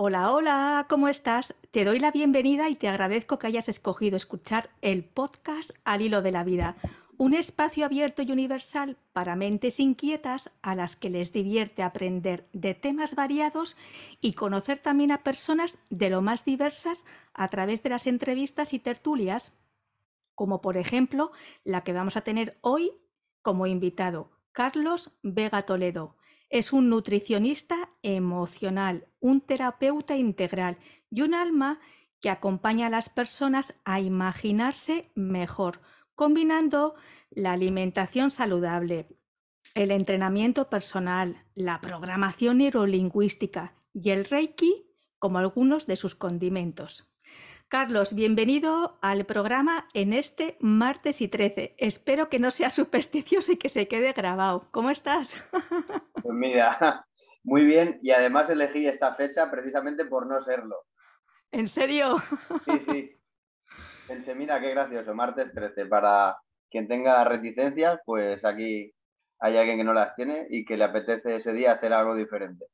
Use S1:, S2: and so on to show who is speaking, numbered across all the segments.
S1: Hola, hola, ¿cómo estás? Te doy la bienvenida y te agradezco que hayas escogido escuchar el podcast Al hilo de la vida, un espacio abierto y universal para mentes inquietas a las que les divierte aprender de temas variados y conocer también a personas de lo más diversas a través de las entrevistas y tertulias, como por ejemplo la que vamos a tener hoy como invitado, Carlos Vega Toledo. Es un nutricionista emocional, un terapeuta integral y un alma que acompaña a las personas a imaginarse mejor, combinando la alimentación saludable, el entrenamiento personal, la programación neurolingüística y el Reiki como algunos de sus condimentos. Carlos, bienvenido al programa en este martes y 13. Espero que no sea supersticioso y que se quede grabado. ¿Cómo estás?
S2: Pues mira, muy bien y además elegí esta fecha precisamente por no serlo.
S1: ¿En serio?
S2: Sí, sí. Pensé, mira, qué gracioso, martes 13. Para quien tenga reticencias, pues aquí hay alguien que no las tiene y que le apetece ese día hacer algo diferente.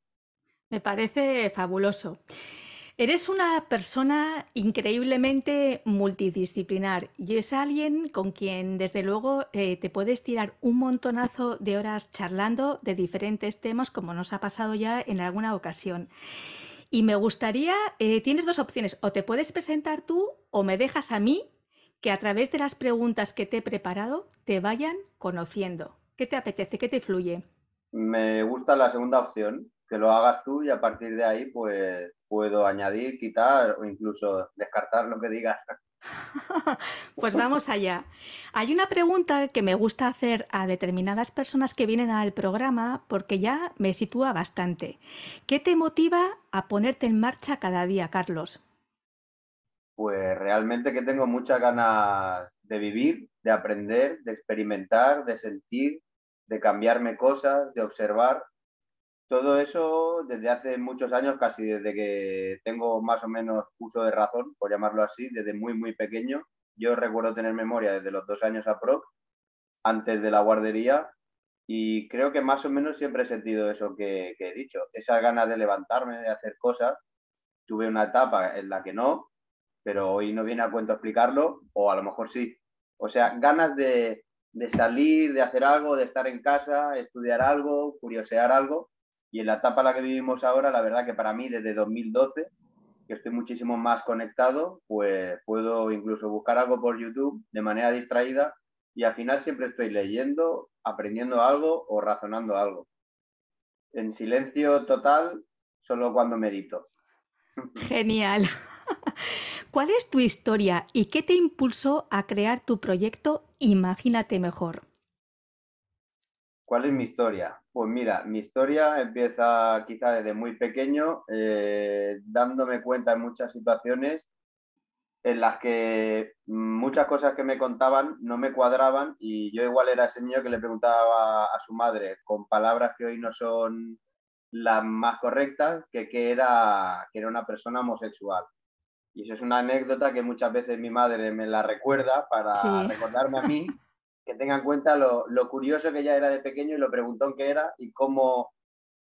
S1: Me parece fabuloso. Eres una persona increíblemente multidisciplinar y es alguien con quien desde luego eh, te puedes tirar un montonazo de horas charlando de diferentes temas como nos ha pasado ya en alguna ocasión. Y me gustaría, eh, tienes dos opciones, o te puedes presentar tú o me dejas a mí que a través de las preguntas que te he preparado te vayan conociendo. ¿Qué te apetece? ¿Qué te fluye?
S2: Me gusta la segunda opción, que lo hagas tú y a partir de ahí pues puedo añadir, quitar o incluso descartar lo que digas.
S1: Pues vamos allá. Hay una pregunta que me gusta hacer a determinadas personas que vienen al programa porque ya me sitúa bastante. ¿Qué te motiva a ponerte en marcha cada día, Carlos?
S2: Pues realmente que tengo muchas ganas de vivir, de aprender, de experimentar, de sentir, de cambiarme cosas, de observar todo eso desde hace muchos años, casi desde que tengo más o menos uso de razón, por llamarlo así, desde muy, muy pequeño. Yo recuerdo tener memoria desde los dos años a pro, antes de la guardería, y creo que más o menos siempre he sentido eso que, he dicho, esa ganas de levantarme, de hacer cosas. Tuve una etapa en la que no, pero hoy no viene a cuento explicarlo, o a lo mejor sí. O sea, ganas de, de salir, de hacer algo, de estar en casa, estudiar algo, curiosear algo, y en la etapa en la que vivimos ahora, la verdad que para mí desde 2012, que estoy muchísimo más conectado, pues puedo incluso buscar algo por YouTube de manera distraída y al final siempre estoy leyendo, aprendiendo algo o razonando algo. En silencio total, solo cuando medito.
S1: Genial. ¿Cuál es tu historia y qué te impulsó a crear tu proyecto Imagínate Mejor?
S2: ¿Cuál es mi historia? Pues mira, mi historia empieza quizá desde muy pequeño, eh, dándome cuenta en muchas situaciones en las que muchas cosas que me contaban no me cuadraban y yo igual era ese niño que le preguntaba a su madre con palabras que hoy no son las más correctas, que, que, era, que era una persona homosexual. Y eso es una anécdota que muchas veces mi madre me la recuerda para recordarme a mí que tenga en cuenta lo, curioso que ella era de pequeño y lo preguntón que era y cómo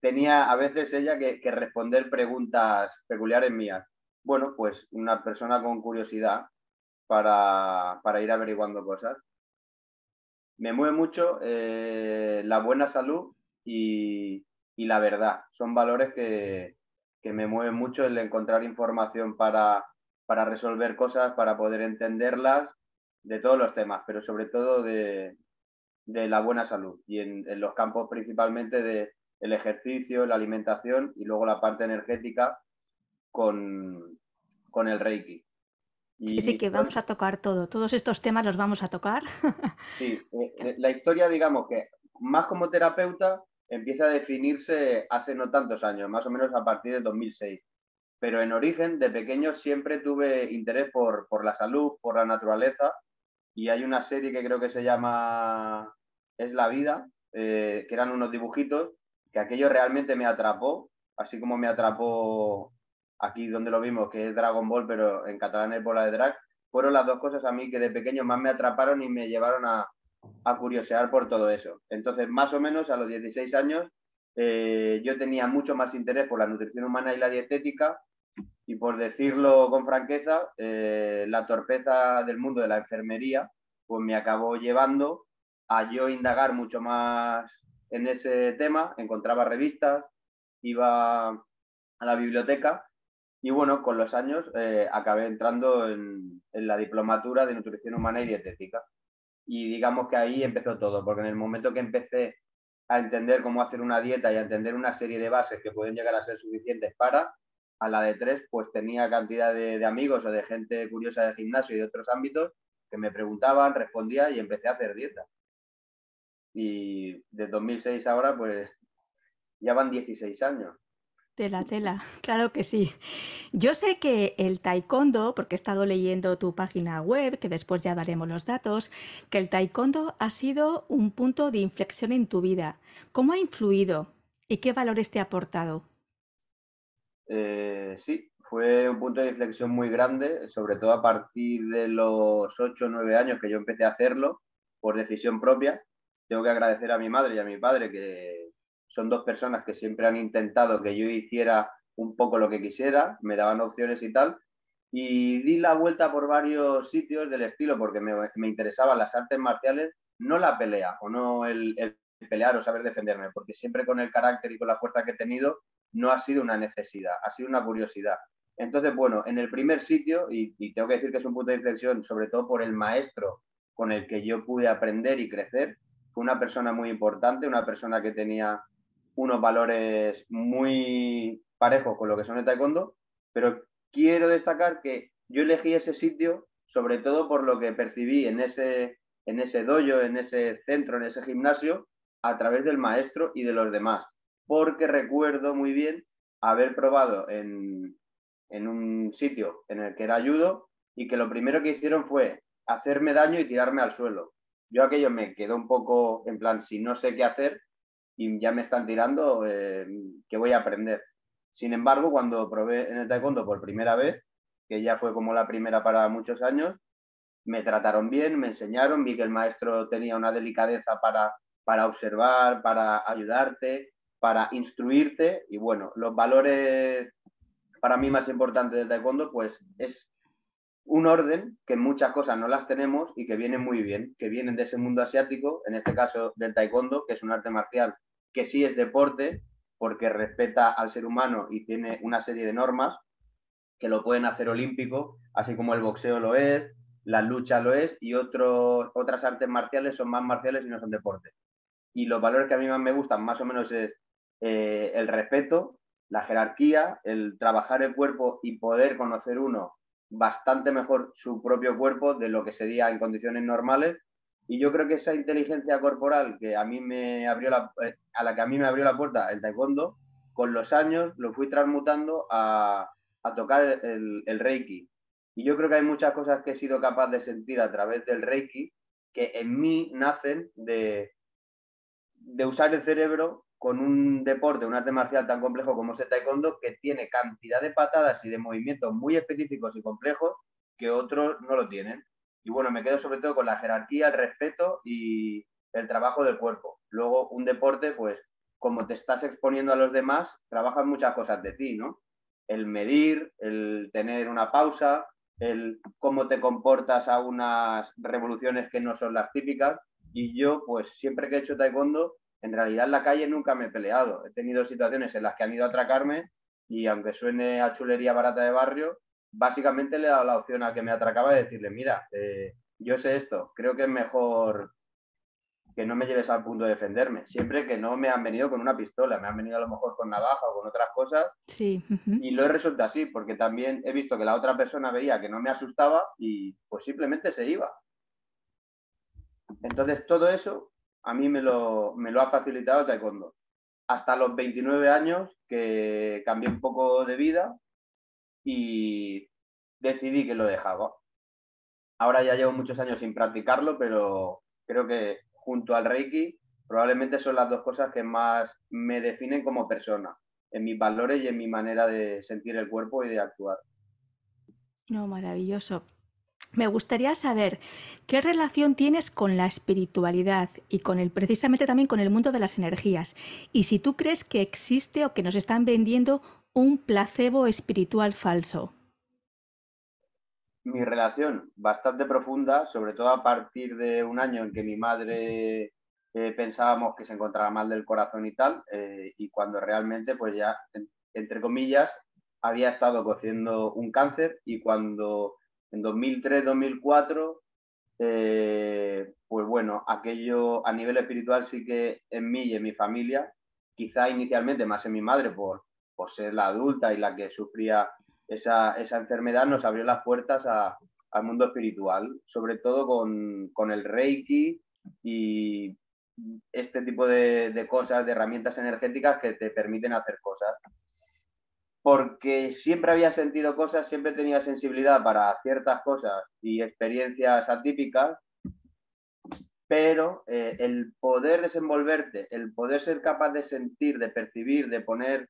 S2: tenía a veces ella que, responder preguntas peculiares mías. Bueno, pues una persona con curiosidad para, ir averiguando cosas. Me mueve mucho eh, la buena salud y, la verdad. Son valores que, me mueven mucho el encontrar información para, para resolver cosas, para poder entenderlas de todos los temas, pero sobre todo de, la buena salud y en, los campos principalmente de el ejercicio, la alimentación y luego la parte energética con, el Reiki.
S1: sí, sí, que vamos a tocar todo. Todos estos temas los vamos a tocar.
S2: sí, eh, eh, la historia, digamos que más como terapeuta empieza a definirse hace no tantos años, más o menos a partir de 2006. Pero en origen, de pequeño, siempre tuve interés por, por la salud, por la naturaleza y hay una serie que creo que se llama Es la vida, eh, que eran unos dibujitos, que aquello realmente me atrapó, así como me atrapó aquí donde lo vimos, que es Dragon Ball, pero en catalán es bola de drag, fueron las dos cosas a mí que de pequeño más me atraparon y me llevaron a, a curiosear por todo eso. Entonces, más o menos a los 16 años, eh, yo tenía mucho más interés por la nutrición humana y la dietética y por decirlo con franqueza, eh, la torpeza del mundo de la enfermería pues me acabó llevando a yo indagar mucho más en ese tema, encontraba revistas, iba a la biblioteca y bueno, con los años eh, acabé entrando en, la diplomatura de nutrición humana y dietética. Y digamos que ahí empezó todo, porque en el momento que empecé a entender cómo hacer una dieta y a entender una serie de bases que pueden llegar a ser suficientes para, a la de tres, pues tenía cantidad de, amigos o de gente curiosa de gimnasio y de otros ámbitos que me preguntaban, respondía y empecé a hacer dieta. Y de 2006 ahora, pues ya van 16 años.
S1: Tela, tela, claro que sí. Yo sé que el taekwondo, porque he estado leyendo tu página web, que después ya daremos los datos, que el taekwondo ha sido un punto de inflexión en tu vida. ¿Cómo ha influido y qué valores te ha aportado?
S2: Eh, sí, fue un punto de inflexión muy grande, sobre todo a partir de los 8 o 9 años que yo empecé a hacerlo por decisión propia. Tengo que agradecer a mi madre y a mi padre que son dos personas que siempre han intentado que yo hiciera un poco lo que quisiera, me daban opciones y tal, y di la vuelta por varios sitios del estilo porque me, me interesaban las artes marciales, no la pelea o no el, pelear o saber defenderme, porque siempre con el carácter y con la fuerza que he tenido no ha sido una necesidad, ha sido una curiosidad. Entonces, bueno, en el primer sitio, y, tengo que decir que es un punto de inflexión, sobre todo por el maestro con el que yo pude aprender y crecer, fue una persona muy importante, una persona que tenía unos valores muy parejos con lo que son el taekwondo, pero quiero destacar que yo elegí ese sitio sobre todo por lo que percibí en ese, en ese dojo, en ese centro, en ese gimnasio, a través del maestro y de los demás, porque recuerdo muy bien haber probado en, en un sitio en el que era ayudo y que lo primero que hicieron fue hacerme daño y tirarme al suelo. Yo aquello me quedó un poco en plan, si no sé qué hacer, y ya me están tirando, eh, que voy a aprender. Sin embargo, cuando probé en el taekwondo por primera vez, que ya fue como la primera para muchos años, me trataron bien, me enseñaron, vi que el maestro tenía una delicadeza para, para observar, para ayudarte, para instruirte y bueno, los valores para mí más importantes del taekwondo pues es un orden que muchas cosas no las tenemos y que vienen muy bien, que vienen de ese mundo asiático, en este caso del taekwondo, que es un arte marcial que sí es deporte porque respeta al ser humano y tiene una serie de normas que lo pueden hacer olímpico, así como el boxeo lo es, la lucha lo es y otros, otras artes marciales son más marciales y no son deporte. Y los valores que a mí más me gustan más o menos es eh, el respeto, la jerarquía, el trabajar el cuerpo y poder conocer uno bastante mejor su propio cuerpo de lo que sería en condiciones normales y yo creo que esa inteligencia corporal que a mí me abrió la, eh, a la que a mí me abrió la puerta el taekwondo, con los años lo fui transmutando a, tocar el, reiki. Y yo creo que hay muchas cosas que he sido capaz de sentir a través del reiki que en mí nacen de usar el cerebro con un deporte, un arte marcial tan complejo como es el taekwondo, que tiene cantidad de patadas y de movimientos muy específicos y complejos que otros no lo tienen. Y bueno, me quedo sobre todo con la jerarquía, el respeto y el trabajo del cuerpo. Luego, un deporte, pues como te estás exponiendo a los demás, trabajas muchas cosas de ti, ¿no? El medir, el tener una pausa, el cómo te comportas a unas revoluciones que no son las típicas. Y yo, pues siempre que he hecho taekwondo, en realidad en la calle nunca me he peleado. He tenido situaciones en las que han ido a atracarme y aunque suene a chulería barata de barrio, básicamente le he dado la opción a que me atracaba de decirle, mira, eh, yo sé esto, creo que es mejor que no me lleves al punto de defenderme, siempre que no me han venido con una pistola, me han venido a lo mejor con navaja o con otras cosas.
S1: Sí.
S2: Y lo he resuelto así, porque también he visto que la otra persona veía que no me asustaba y pues simplemente se iba. Entonces todo eso a mí me lo, me lo ha facilitado Taekwondo. Hasta los 29 años que cambié un poco de vida y decidí que lo dejaba. Ahora ya llevo muchos años sin practicarlo, pero creo que junto al Reiki probablemente son las dos cosas que más me definen como persona, en mis valores y en mi manera de sentir el cuerpo y de actuar.
S1: No, maravilloso. Me gustaría saber qué relación tienes con la espiritualidad y con el precisamente también con el mundo de las energías y si tú crees que existe o que nos están vendiendo un placebo espiritual falso.
S2: Mi relación bastante profunda, sobre todo a partir de un año en que mi madre eh, pensábamos que se encontraba mal del corazón y tal, eh, y cuando realmente, pues ya, entre comillas, había estado cociendo un cáncer y cuando en 2003-2004, eh, pues bueno, aquello a nivel espiritual sí que en mí y en mi familia, quizá inicialmente más en mi madre por, ser la adulta y la que sufría esa, enfermedad, nos abrió las puertas al mundo espiritual, sobre todo con, el Reiki y este tipo de cosas, de herramientas energéticas que te permiten hacer cosas porque siempre había sentido cosas, siempre tenía sensibilidad para ciertas cosas y experiencias atípicas, pero eh, el poder desenvolverte, el poder ser capaz de sentir, de percibir, de poner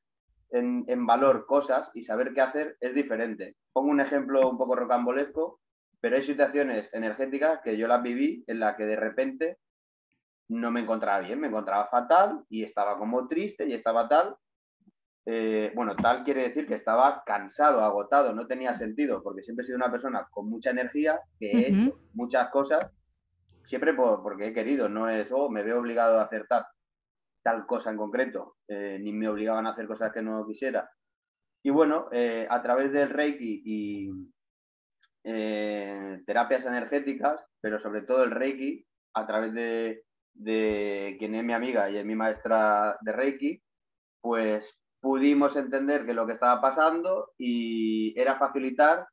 S2: en, en, valor cosas y saber qué hacer es diferente. Pongo un ejemplo un poco rocambolesco, pero hay situaciones energéticas que yo las viví en las que de repente no me encontraba bien, me encontraba fatal y estaba como triste y estaba tal, eh, bueno, tal quiere decir que estaba cansado, agotado, no tenía sentido, porque siempre he sido una persona con mucha energía, que he hecho muchas cosas, siempre porque he querido, no es, oh, me veo obligado a hacer tal, tal cosa en concreto, eh, ni me obligaban a hacer cosas que no quisiera. Y bueno, eh, a través del Reiki y terapias energéticas, pero sobre todo el Reiki, a través de, de quien es mi amiga y es mi maestra de Reiki, pues pudimos entender que lo que estaba pasando y era facilitar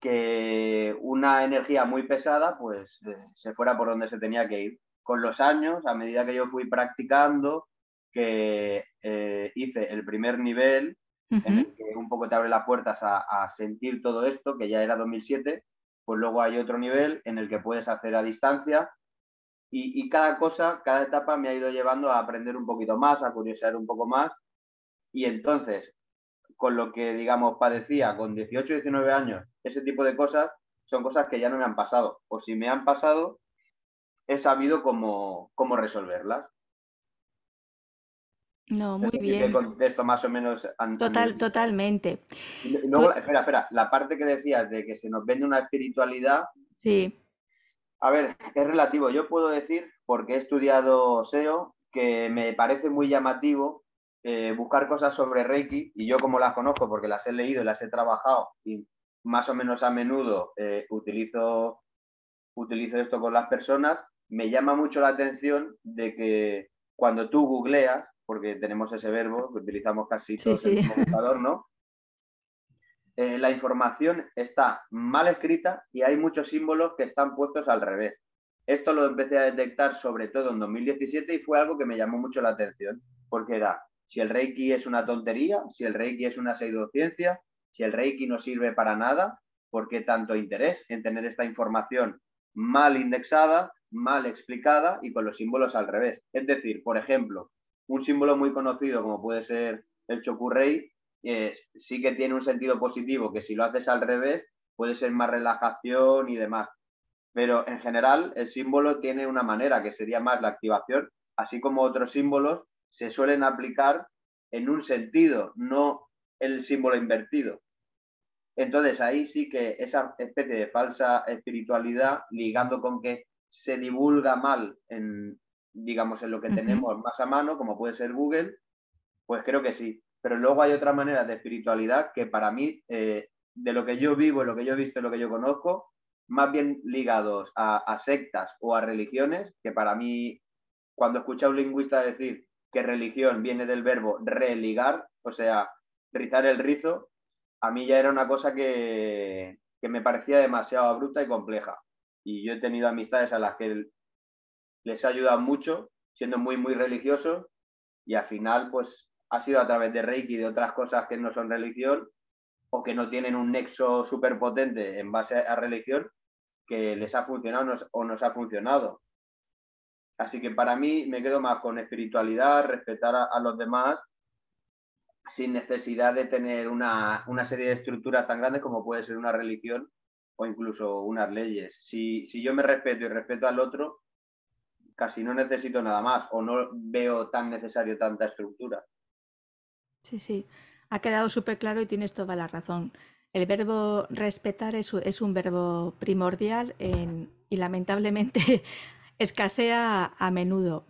S2: que una energía muy pesada pues eh, se fuera por donde se tenía que ir. Con los años, a medida que yo fui practicando, que eh, hice el primer nivel, en el que un poco te abre las puertas a, sentir todo esto, que ya era 2007, pues luego hay otro nivel en el que puedes hacer a distancia y, y cada cosa, cada etapa me ha ido llevando a aprender un poquito más, a curiosear un poco más y entonces, con lo que, digamos, padecía con 18, 19 años, ese tipo de cosas, son cosas que ya no me han pasado. O si me han pasado, he sabido cómo, cómo resolverlas.
S1: No, muy bien.
S2: contesto más o menos.
S1: Total, totalmente.
S2: luego, espera, espera, la parte que decías de que se nos vende una espiritualidad.
S1: Sí.
S2: A ver, es relativo. Yo puedo decir, porque he estudiado SEO, que me parece muy llamativo eh, buscar cosas sobre Reiki y yo como las conozco porque las he leído y las he trabajado y más o menos a menudo eh, utilizo, utilizo esto con las personas, me llama mucho la atención de que cuando tú googleas, porque tenemos ese verbo que utilizamos casi todos en el computador, ¿no? Eh, la información está mal escrita y hay muchos símbolos que están puestos al revés. Esto lo empecé a detectar sobre todo en 2017 y fue algo que me llamó mucho la atención, porque era si el Reiki es una tontería, si el Reiki es una pseudociencia, si el Reiki no sirve para nada, ¿por qué tanto interés en tener esta información mal indexada, mal explicada y con los símbolos al revés? Es decir, por ejemplo, un símbolo muy conocido como puede ser el Chokurrei, sí que tiene un sentido positivo, que si lo haces al revés puede ser más relajación y demás. Pero en general el símbolo tiene una manera que sería más la activación, así como otros símbolos se suelen aplicar en un sentido, no el símbolo invertido. Entonces ahí sí que esa especie de falsa espiritualidad, ligando con que se divulga mal en, digamos, en lo que tenemos más a mano, como puede ser Google, pues creo que sí. Pero luego hay otra manera de espiritualidad que para mí, eh, de lo que yo vivo, lo que yo he visto, lo que yo conozco, más bien ligados a, a sectas o a religiones, que para mí, cuando escuché a un lingüista decir que religión viene del verbo religar, o sea, rizar el rizo, a mí ya era una cosa que, me parecía demasiado abrupta y compleja. Y yo he tenido amistades a las que les ha ayudado mucho, siendo muy, muy religiosos, y al final, pues, ha sido a través de Reiki y de otras cosas que no son religión o que no tienen un nexo súper potente en base a religión que les ha funcionado o nos ha funcionado. Así que para mí me quedo más con espiritualidad, respetar a, los demás, sin necesidad de tener una, serie de estructuras tan grandes como puede ser una religión, o incluso unas leyes. Si, si yo me respeto y respeto al otro, casi no necesito nada más o no veo tan necesario tanta estructura.
S1: Sí, sí, ha quedado súper claro y tienes toda la razón. El verbo respetar es, un verbo primordial y lamentablemente escasea a menudo.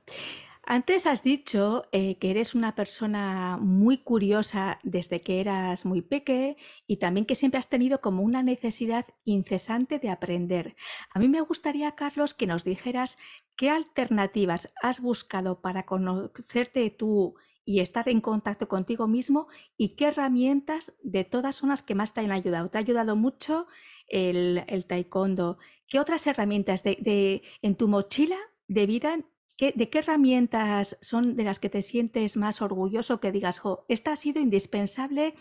S1: Antes has dicho eh, que eres una persona muy curiosa desde que eras muy peque y también que siempre has tenido como una necesidad incesante de aprender. A mí me gustaría, Carlos, que nos dijeras qué alternativas has buscado para conocerte tú y estar en contacto contigo mismo y qué herramientas de todas son las que más te han ayudado. ¿Te ha ayudado mucho el, taekwondo? ¿Qué otras herramientas de, en tu mochila de vida ¿De qué herramientas son de las que te sientes más orgulloso que digas, jo, esta ha sido indispensable,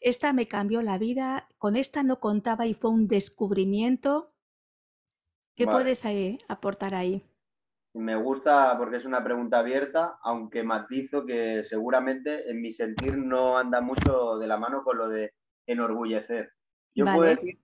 S1: esta me cambió la vida, con esta no contaba y fue un descubrimiento? ¿Qué puedes aportar ahí?
S2: Me gusta porque es una pregunta abierta, aunque matizo que seguramente en mi sentir no anda mucho de la mano con lo de enorgullecer. Yo puedo decir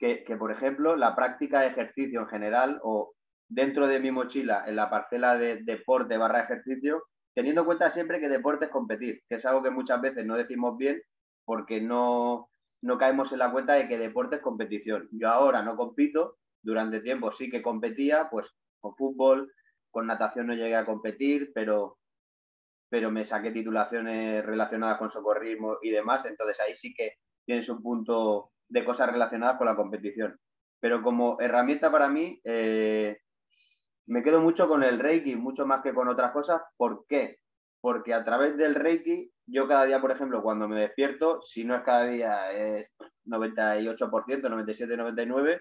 S2: que, por ejemplo, la práctica de ejercicio en general o dentro de mi mochila en la parcela de deporte barra ejercicio, teniendo en cuenta siempre que deporte es competir, que es algo que muchas veces no decimos bien porque no, no caemos en la cuenta de que deporte es competición. Yo ahora no compito, durante tiempo sí que competía, pues con fútbol, con natación no llegué a competir, pero, pero me saqué titulaciones relacionadas con socorrismo y demás, entonces ahí sí que tienes un punto de cosas relacionadas con la competición. Pero como herramienta para mí, eh, me quedo mucho con el Reiki, mucho más que con otras cosas. ¿Por qué? Porque a través del Reiki, yo cada día, por ejemplo, cuando me despierto, si no es cada día, es 98%, 97, 99,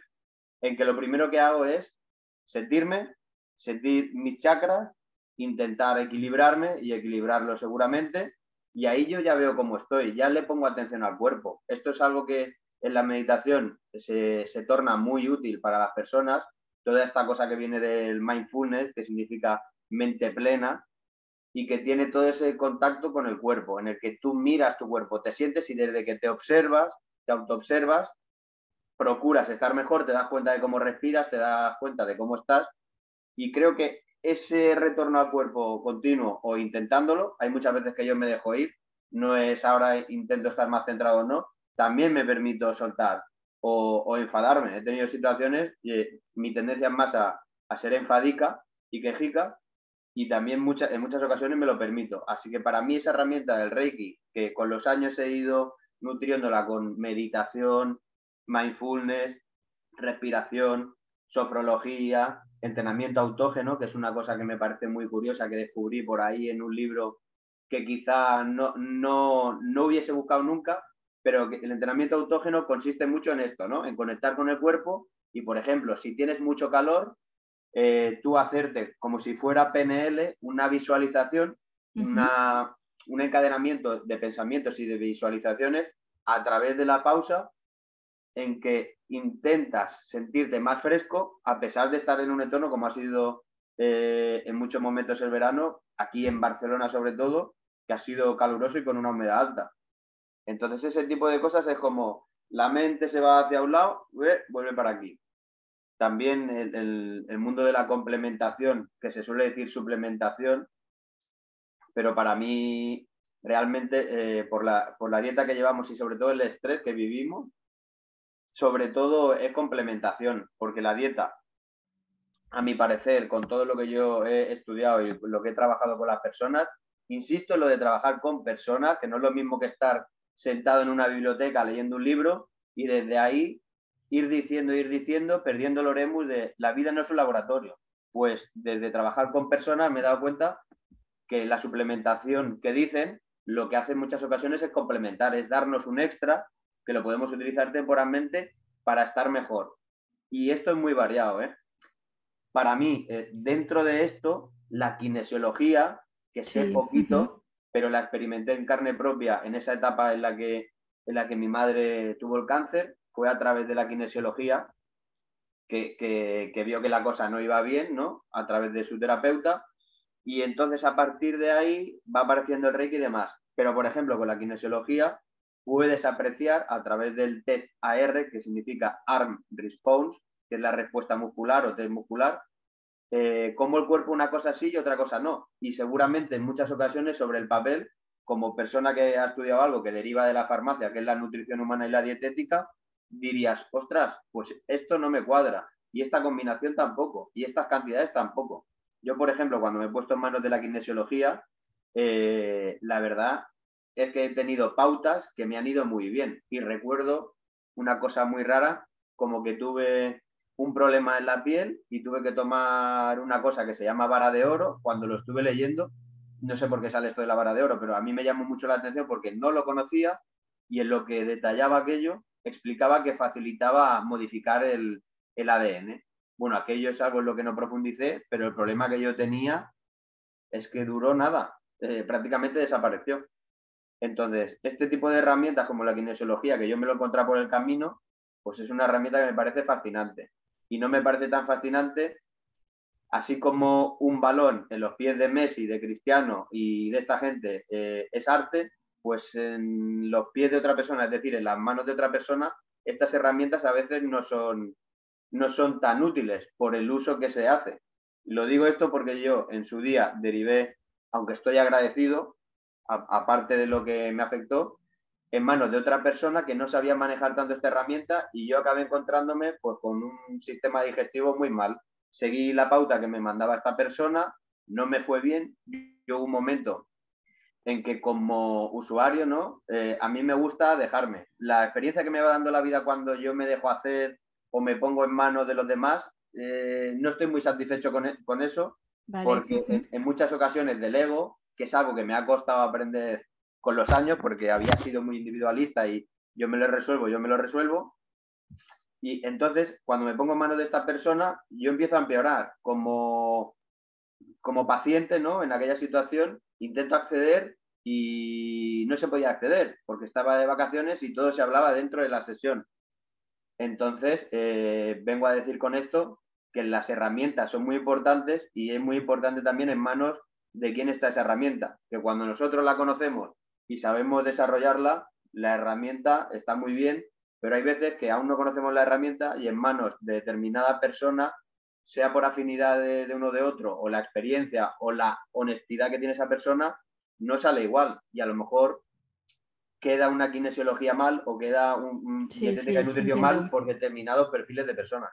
S2: en que lo primero que hago es sentirme, sentir mis chakras, intentar equilibrarme y equilibrarlo seguramente, y ahí yo ya veo cómo estoy, ya le pongo atención al cuerpo. Esto es algo que en la meditación se, se torna muy útil para las personas. Toda esta cosa que viene del mindfulness, que significa mente plena, y que tiene todo ese contacto con el cuerpo, en el que tú miras tu cuerpo, te sientes y desde que te observas, te autoobservas, procuras estar mejor, te das cuenta de cómo respiras, te das cuenta de cómo estás, y creo que ese retorno al cuerpo continuo o intentándolo, hay muchas veces que yo me dejo ir, no es ahora intento estar más centrado o no, también me permito soltar, o, enfadarme. He tenido situaciones y mi tendencia es más a, ser enfadica y quejica y también en muchas ocasiones me lo permito. Así que para mí esa herramienta del Reiki, que con los años he ido nutriéndola con meditación, mindfulness, respiración, sofrología, entrenamiento autógeno, que es una cosa que me parece muy curiosa, que descubrí por ahí en un libro que quizá no, no, no hubiese buscado nunca, pero el entrenamiento autógeno consiste mucho en esto, ¿no? En conectar con el cuerpo y, por ejemplo, si tienes mucho calor, eh, tú hacerte como si fuera PNL una visualización, un encadenamiento de pensamientos y de visualizaciones a través de la pausa en que intentas sentirte más fresco a pesar de estar en un entorno como ha sido eh, en muchos momentos el verano, aquí en Barcelona sobre todo, que ha sido caluroso y con una humedad alta. Entonces ese tipo de cosas es como la mente se va hacia un lado, vuelve para aquí. También el, mundo de la complementación, que se suele decir suplementación, pero para mí realmente eh, por, la, por la dieta que llevamos y sobre todo el estrés que vivimos, sobre todo es complementación, porque la dieta, a mi parecer, con todo lo que yo he estudiado y lo que he trabajado con las personas, insisto en lo de trabajar con personas, que no es lo mismo que estar sentado en una biblioteca leyendo un libro y desde ahí ir diciendo, ir diciendo, perdiendo el oremus de la vida no es un laboratorio. Pues desde trabajar con personas me he dado cuenta que la suplementación que dicen lo que hace en muchas ocasiones es complementar, es darnos un extra que lo podemos utilizar temporalmente para estar mejor. Y esto es muy variado. ¿eh? Para mí, eh, dentro de esto, la kinesiología, que sé poquito, pero la experimenté en carne propia en esa etapa en la que, en la que mi madre tuvo el cáncer, fue a través de la kinesiología, que, que, vio que la cosa no iba bien, ¿no? A través de su terapeuta, y entonces a partir de ahí va apareciendo el reiki y demás. Pero, por ejemplo, con la kinesiología, puedes apreciar a través del test AR, que significa Arm Response, que es la respuesta muscular o test muscular, eh, cómo el cuerpo una cosa sí y otra cosa no. Y seguramente en muchas ocasiones sobre el papel, como persona que ha estudiado algo que deriva de la farmacia, que es la nutrición humana y la dietética, dirías, ostras, pues esto no me cuadra. Y esta combinación tampoco. Y estas cantidades tampoco. Yo, por ejemplo, cuando me he puesto en manos de la kinesiología, eh, la verdad es que he tenido pautas que me han ido muy bien. Y recuerdo una cosa muy rara, como que tuve un problema en la piel y tuve que tomar una cosa que se llama vara de oro. Cuando lo estuve leyendo, no sé por qué sale esto de la vara de oro, pero a mí me llamó mucho la atención porque no lo conocía y en lo que detallaba aquello explicaba que facilitaba modificar el, ADN. Bueno, aquello es algo en lo que no profundicé, pero el problema que yo tenía es que duró nada, eh, prácticamente desapareció. Entonces, este tipo de herramientas como la kinesiología, que yo me lo encontré por el camino, pues es una herramienta que me parece fascinante y no me parece tan fascinante, así como un balón en los pies de Messi, de Cristiano y de esta gente eh, es arte, pues en los pies de otra persona, es decir, en las manos de otra persona, estas herramientas a veces no son, no son tan útiles por el uso que se hace. Lo digo esto porque yo en su día derivé, aunque estoy agradecido, aparte de lo que me afectó, en manos de otra persona que no sabía manejar tanto esta herramienta y yo acabé encontrándome pues, con un sistema digestivo muy mal. Seguí la pauta que me mandaba esta persona, no me fue bien. Yo hubo un momento en que como usuario, ¿no? Eh, a mí me gusta dejarme. La experiencia que me va dando la vida cuando yo me dejo hacer o me pongo en manos de los demás, eh, no estoy muy satisfecho con, e, eso, porque en, en, muchas ocasiones del ego, que es algo que me ha costado aprender con los años porque había sido muy individualista y yo me lo resuelvo, yo me lo resuelvo. Y entonces, cuando me pongo en manos de esta persona, yo empiezo a empeorar. Como, como paciente, ¿no? En aquella situación, intento acceder y no se podía acceder porque estaba de vacaciones y todo se hablaba dentro de la sesión. Entonces, eh, vengo a decir con esto que las herramientas son muy importantes y es muy importante también en manos de quién está esa herramienta, que cuando nosotros la conocemos y sabemos desarrollarla, la herramienta está muy bien, pero hay veces que aún no conocemos la herramienta y en manos de determinada persona, sea por afinidad de, uno de otro o la experiencia o la honestidad que tiene esa persona, no sale igual y a lo mejor queda una kinesiología mal o queda un, nutrición mal por determinados perfiles de personas.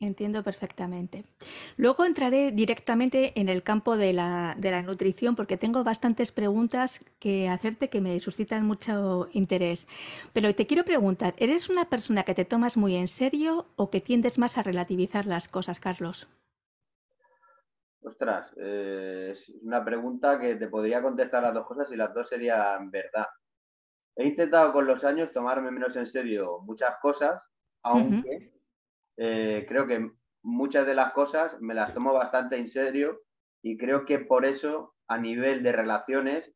S1: Entiendo perfectamente. Luego entraré directamente en el campo de la, nutrición porque tengo bastantes preguntas que hacerte que me suscitan mucho interés. Pero te quiero preguntar, ¿eres una persona que te tomas muy en serio o que tiendes más a relativizar las cosas, Carlos?
S2: Ostras, eh, es una pregunta que te podría contestar las dos cosas y las dos serían verdad. He intentado con los años tomarme menos en serio muchas cosas, aunque... Eh, creo que muchas de las cosas me las tomo bastante en serio y creo que por eso a nivel de relaciones,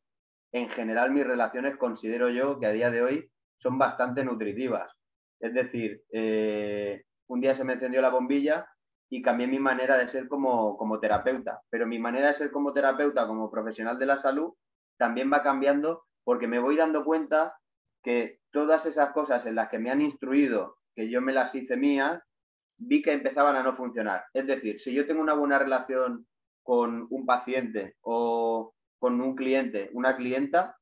S2: en general mis relaciones considero yo que a día de hoy son bastante nutritivas. Es decir, eh, un día se me encendió la bombilla y cambié mi manera de ser como, como terapeuta, pero mi manera de ser como terapeuta, como profesional de la salud, también va cambiando porque me voy dando cuenta que todas esas cosas en las que me han instruido, que yo me las hice mías, vi que empezaban a no funcionar. Es decir, si yo tengo una buena relación con un paciente o con un cliente, una clienta,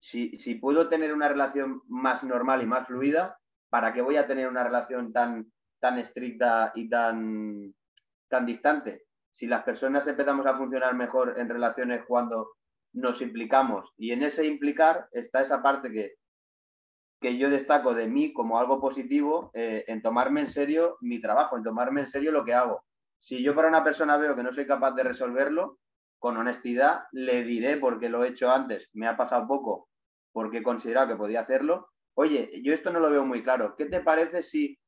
S2: si, puedo tener una relación más normal y más fluida, ¿para qué voy a tener una relación tan, tan estricta y tan, tan distante? Si las personas empezamos a funcionar mejor en relaciones cuando nos implicamos y en ese implicar está esa parte que que yo destaco de mí como algo positivo eh, en tomarme en serio mi trabajo, en tomarme en serio lo que hago. Si yo para una persona veo que no soy capaz de resolverlo, con honestidad le diré porque lo he hecho antes, me ha pasado poco, porque he considerado que podía hacerlo. Oye, yo esto no lo veo muy claro. ¿Qué te parece si,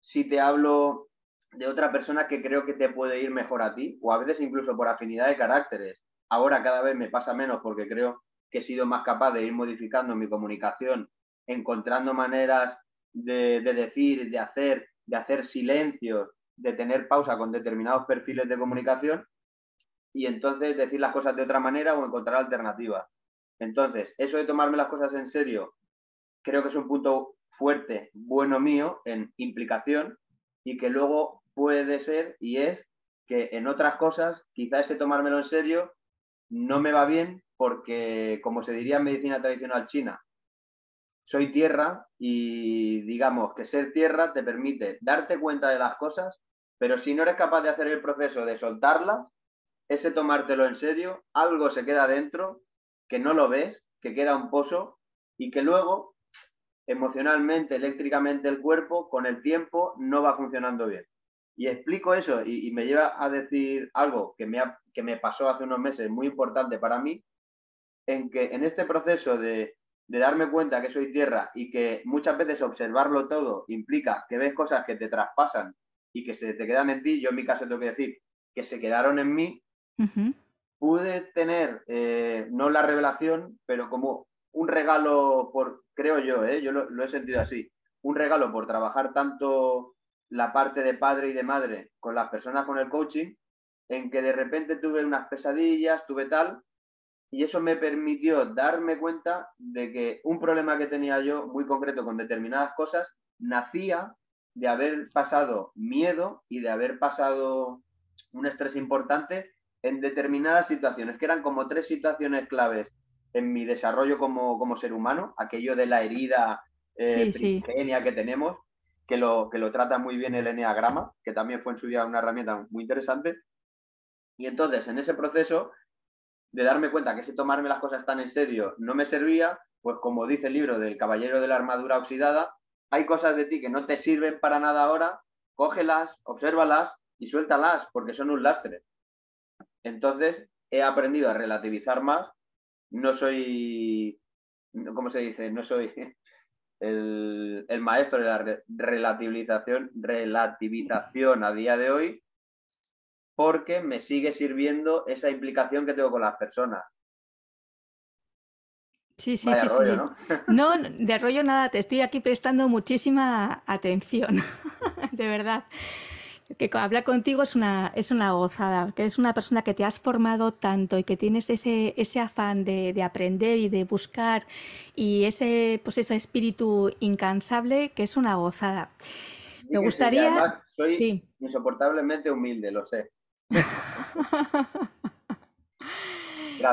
S2: si te hablo de otra persona que creo que te puede ir mejor a ti? O a veces incluso por afinidad de caracteres. Ahora cada vez me pasa menos porque creo que he sido más capaz de ir modificando mi comunicación encontrando maneras de, decir, de hacer, de hacer silencios, de tener pausa con determinados perfiles de comunicación y entonces decir las cosas de otra manera o encontrar alternativas. Entonces, eso de tomarme las cosas en serio, creo que es un punto fuerte, bueno mío, en implicación y que luego puede ser y es que en otras cosas, quizá ese tomármelo en serio no me va bien porque, como se diría en medicina tradicional china, soy tierra y digamos que ser tierra te permite darte cuenta de las cosas, pero si no eres capaz de hacer el proceso de soltarlas, ese tomártelo en serio, algo se queda dentro, que no lo ves, que queda un pozo y que luego emocionalmente, eléctricamente el cuerpo con el tiempo no va funcionando bien. Y explico eso y, me lleva a decir algo que me, que me pasó hace unos meses muy importante para mí, en que en este proceso de, de darme cuenta que soy tierra y que muchas veces observarlo todo implica que ves cosas que te traspasan y que se te quedan en ti, yo en mi caso tengo que decir que se quedaron en mí, pude tener, eh, no la revelación, pero como un regalo por, creo yo, ¿eh? yo lo, he sentido así, un regalo por trabajar tanto la parte de padre y de madre con las personas con el coaching, en que de repente tuve unas pesadillas, tuve tal, y eso me permitió darme cuenta de que un problema que tenía yo muy concreto con determinadas cosas nacía de haber pasado miedo y de haber pasado un estrés importante en determinadas situaciones, que eran como tres situaciones claves en mi desarrollo como, ser humano, aquello de la herida eh, que tenemos, que lo, que lo trata muy bien el Enneagrama, que también fue en su día una herramienta muy interesante. Y entonces, en ese proceso de darme cuenta que ese tomarme las cosas tan en serio no me servía, pues como dice el libro del Caballero de la Armadura Oxidada, hay cosas de ti que no te sirven para nada ahora, cógelas, obsérvalas y suéltalas, porque son un lastre. Entonces, he aprendido a relativizar más no soy, ¿cómo se dice? No soy el, maestro de la relativización, relativización a día de hoy, porque me sigue sirviendo esa implicación que tengo con las personas.
S1: Sí, sí, sí, sí. ¿no? no, de rollo nada, te estoy aquí prestando muchísima atención, de verdad que hablar contigo es una, es una gozada, que es una persona que te has formado tanto y que tienes ese, ese afán de, aprender y de buscar y ese, pues ese espíritu incansable que es una gozada. Me gustaría...
S2: soy insoportablemente humilde, lo sé. ハハハハ。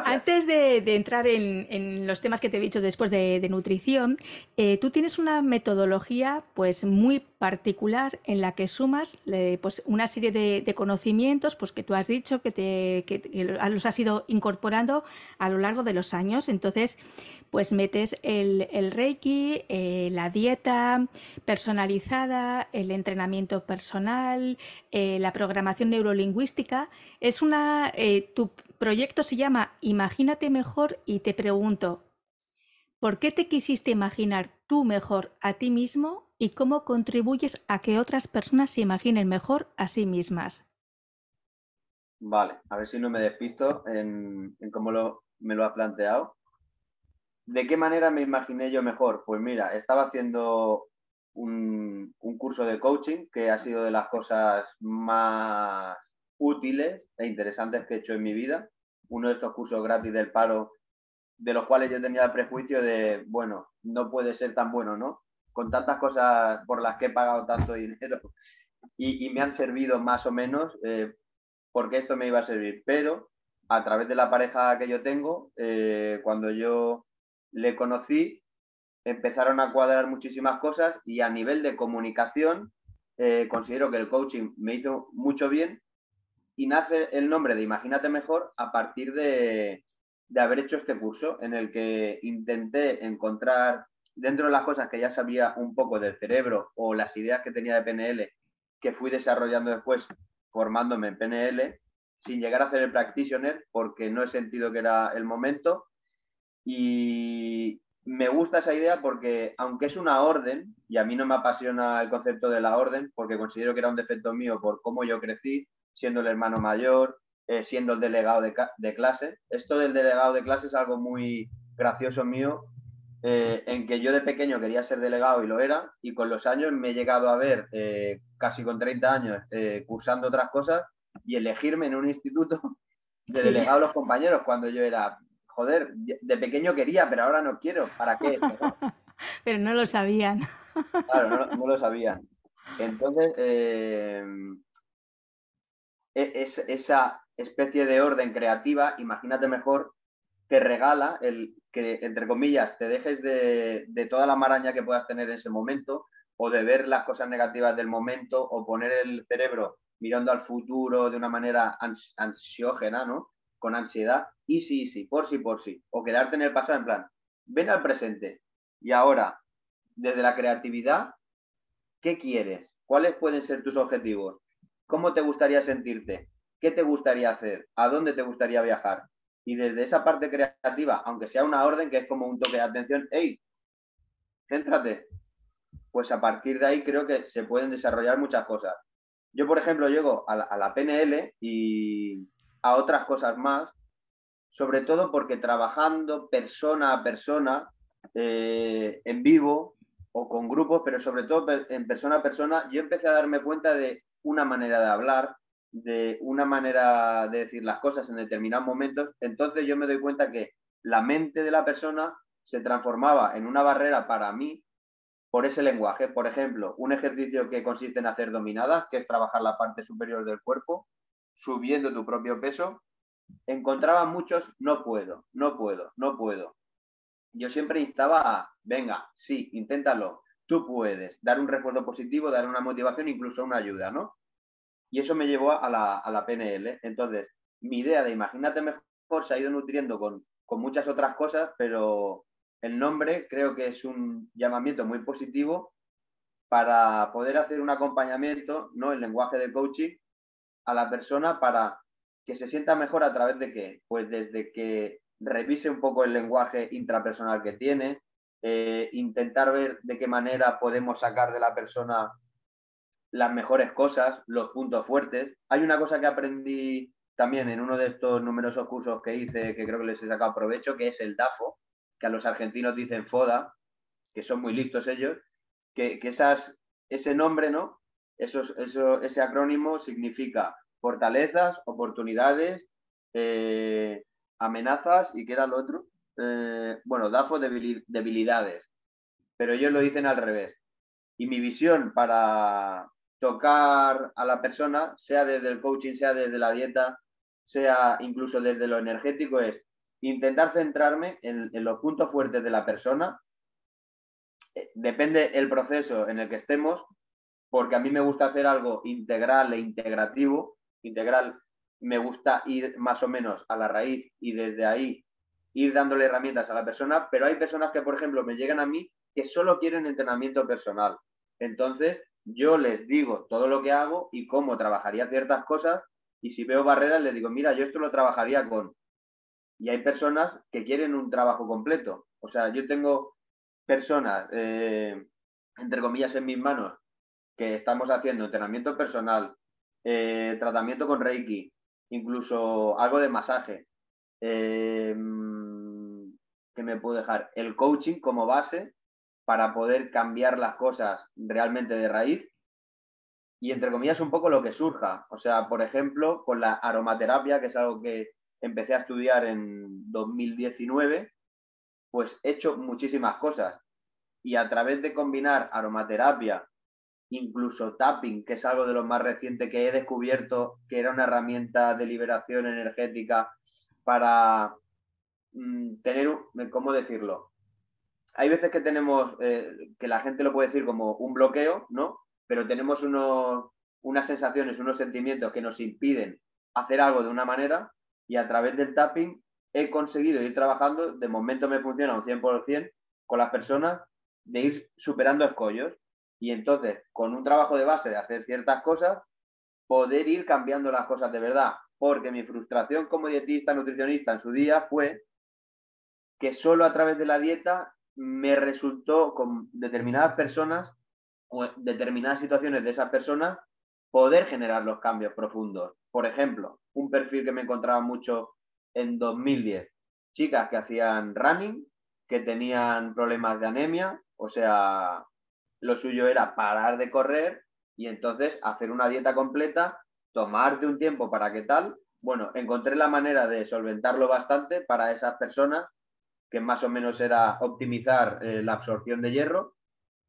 S1: Antes de, entrar en, los temas que te he dicho después de, nutrición, eh, tú tienes una metodología pues muy particular en la que sumas pues, una serie de, conocimientos pues, que tú has dicho que, te, los has ido incorporando a lo largo de los años. Entonces, pues metes el, Reiki, eh, la dieta personalizada, el entrenamiento personal, eh, la programación neurolingüística. Es una, tu proyecto se llama Imagínate mejor y te pregunto, ¿por qué te quisiste imaginar tú mejor a ti mismo y cómo contribuyes a que otras personas se imaginen mejor a sí mismas?
S2: Vale, a ver si no me despisto en, cómo me lo has planteado. ¿De qué manera me imaginé yo mejor? Pues mira, estaba haciendo un, un curso de coaching que ha sido de las cosas más útiles e interesantes que he hecho en mi vida. Uno de estos cursos gratis del paro, de los cuales yo tenía el prejuicio de, bueno, no puede ser tan bueno, ¿no? Con tantas cosas por las que he pagado tanto dinero y, me han servido más o menos, eh, porque esto me iba a servir. Pero a través de la pareja que yo tengo, eh, cuando yo le conocí, empezaron a cuadrar muchísimas cosas y a nivel de comunicación, eh, considero que el coaching me hizo mucho bien y nace el nombre de Imagínate Mejor a partir de, haber hecho este curso en el que intenté encontrar dentro de las cosas que ya sabía un poco del cerebro o las ideas que tenía de PNL que fui desarrollando después formándome en PNL sin llegar a hacer el practitioner porque no he sentido que era el momento. Y me gusta esa idea porque aunque es una orden y a mí no me apasiona el concepto de la orden porque considero que era un defecto mío por cómo yo crecí siendo el hermano mayor, eh, siendo el delegado de, clase. Esto del delegado de clase es algo muy gracioso mío, eh, en que yo de pequeño quería ser delegado y lo era, y con los años me he llegado a ver, eh, casi con 30 años, cursando otras cosas y elegirme en un instituto de delegado a los compañeros cuando yo era joder, de pequeño quería, pero ahora no quiero. ¿Para qué?
S1: pero no lo sabían.
S2: Claro, no, lo sabían. Entonces, es, esa especie de orden creativa, imagínate mejor, te regala el que, entre comillas, te dejes de, de, toda la maraña que puedas tener en ese momento o de ver las cosas negativas del momento o poner el cerebro mirando al futuro de una manera ansiógena, ¿no? Con ansiedad, y sí, sí, por sí, por sí. O quedarte en el pasado en plan, ven al presente. Y ahora, desde la creatividad, ¿qué quieres? ¿Cuáles pueden ser tus objetivos? ¿Cómo te gustaría sentirte? ¿Qué te gustaría hacer? ¿A dónde te gustaría viajar? Y desde esa parte creativa, aunque sea una orden que es como un toque de atención, hey, céntrate. Pues a partir de ahí creo que se pueden desarrollar muchas cosas. Yo, por ejemplo, llego a la, PNL y a otras cosas más, sobre todo porque trabajando persona a persona, eh, en vivo o con grupos, pero sobre todo en persona a persona, yo empecé a darme cuenta de una manera de hablar, de una manera de decir las cosas en determinados momentos, entonces yo me doy cuenta que la mente de la persona se transformaba en una barrera para mí por ese lenguaje. Por ejemplo, un ejercicio que consiste en hacer dominadas, que es trabajar la parte superior del cuerpo, subiendo tu propio peso, encontraba muchos no puedo, no puedo, no puedo. Yo siempre instaba a, venga, sí, inténtalo, tú puedes dar un refuerzo positivo, dar una motivación, incluso una ayuda, ¿no? Y eso me llevó a la, PNL. Entonces, mi idea de Imagínate Mejor se ha ido nutriendo con, muchas otras cosas, pero el nombre creo que es un llamamiento muy positivo para poder hacer un acompañamiento, ¿no? El lenguaje de coaching a la persona para que se sienta mejor a través de qué? Pues desde que revise un poco el lenguaje intrapersonal que tiene, eh, intentar ver de qué manera podemos sacar de la persona las mejores cosas, los puntos fuertes. Hay una cosa que aprendí también en uno de estos numerosos cursos que hice, que creo que les he sacado provecho, que es el DAFO, que a los argentinos dicen FODA, que son muy listos ellos, que, esas, ese nombre, ¿no? Eso, eso, ese acrónimo significa fortalezas, oportunidades, eh, amenazas y ¿qué era lo otro? Eh, bueno, DAFO debilidades, pero ellos lo dicen al revés. Y mi visión para tocar a la persona, sea desde el coaching, sea desde la dieta, sea incluso desde lo energético, es intentar centrarme en, los puntos fuertes de la persona. Eh, depende el proceso en el que estemos, porque a mí me gusta hacer algo integral e integrativo. Integral me gusta ir más o menos a la raíz y desde ahí ir dándole herramientas a la persona, pero hay personas que, por ejemplo, me llegan a mí que solo quieren entrenamiento personal. Entonces, yo les digo todo lo que hago y cómo trabajaría ciertas cosas y si veo barreras les digo, mira, yo esto lo trabajaría con... Y hay personas que quieren un trabajo completo. O sea, yo tengo personas, eh, entre comillas, en mis manos, que estamos haciendo entrenamiento personal, eh, tratamiento con Reiki, incluso algo de masaje. Eh, me puedo dejar el coaching como base para poder cambiar las cosas realmente de raíz y entre comillas un poco lo que surja. O sea, por ejemplo, con la aromaterapia, que es algo que empecé a estudiar en 2019, pues he hecho muchísimas cosas. Y a través de combinar aromaterapia, incluso tapping, que es algo de lo más reciente que he descubierto, que era una herramienta de liberación energética para Mm, tener, ¿cómo decirlo? Hay veces que tenemos, eh, que la gente lo puede decir como un bloqueo, ¿no? Pero tenemos unos, unas sensaciones, unos sentimientos que nos impiden hacer algo de una manera y a través del tapping he conseguido ir trabajando, de momento me funciona un 100% con las personas, de ir superando escollos y entonces con un trabajo de base de hacer ciertas cosas, poder ir cambiando las cosas de verdad. Porque mi frustración como dietista, nutricionista en su día fue que solo a través de la dieta me resultó con determinadas personas o determinadas situaciones de esas personas poder generar los cambios profundos. Por ejemplo, un perfil que me encontraba mucho en 2010, chicas que hacían running, que tenían problemas de anemia, o sea, lo suyo era parar de correr y entonces hacer una dieta completa, tomarte un tiempo para qué tal, bueno, encontré la manera de solventarlo bastante para esas personas, que más o menos era optimizar eh, la absorción de hierro,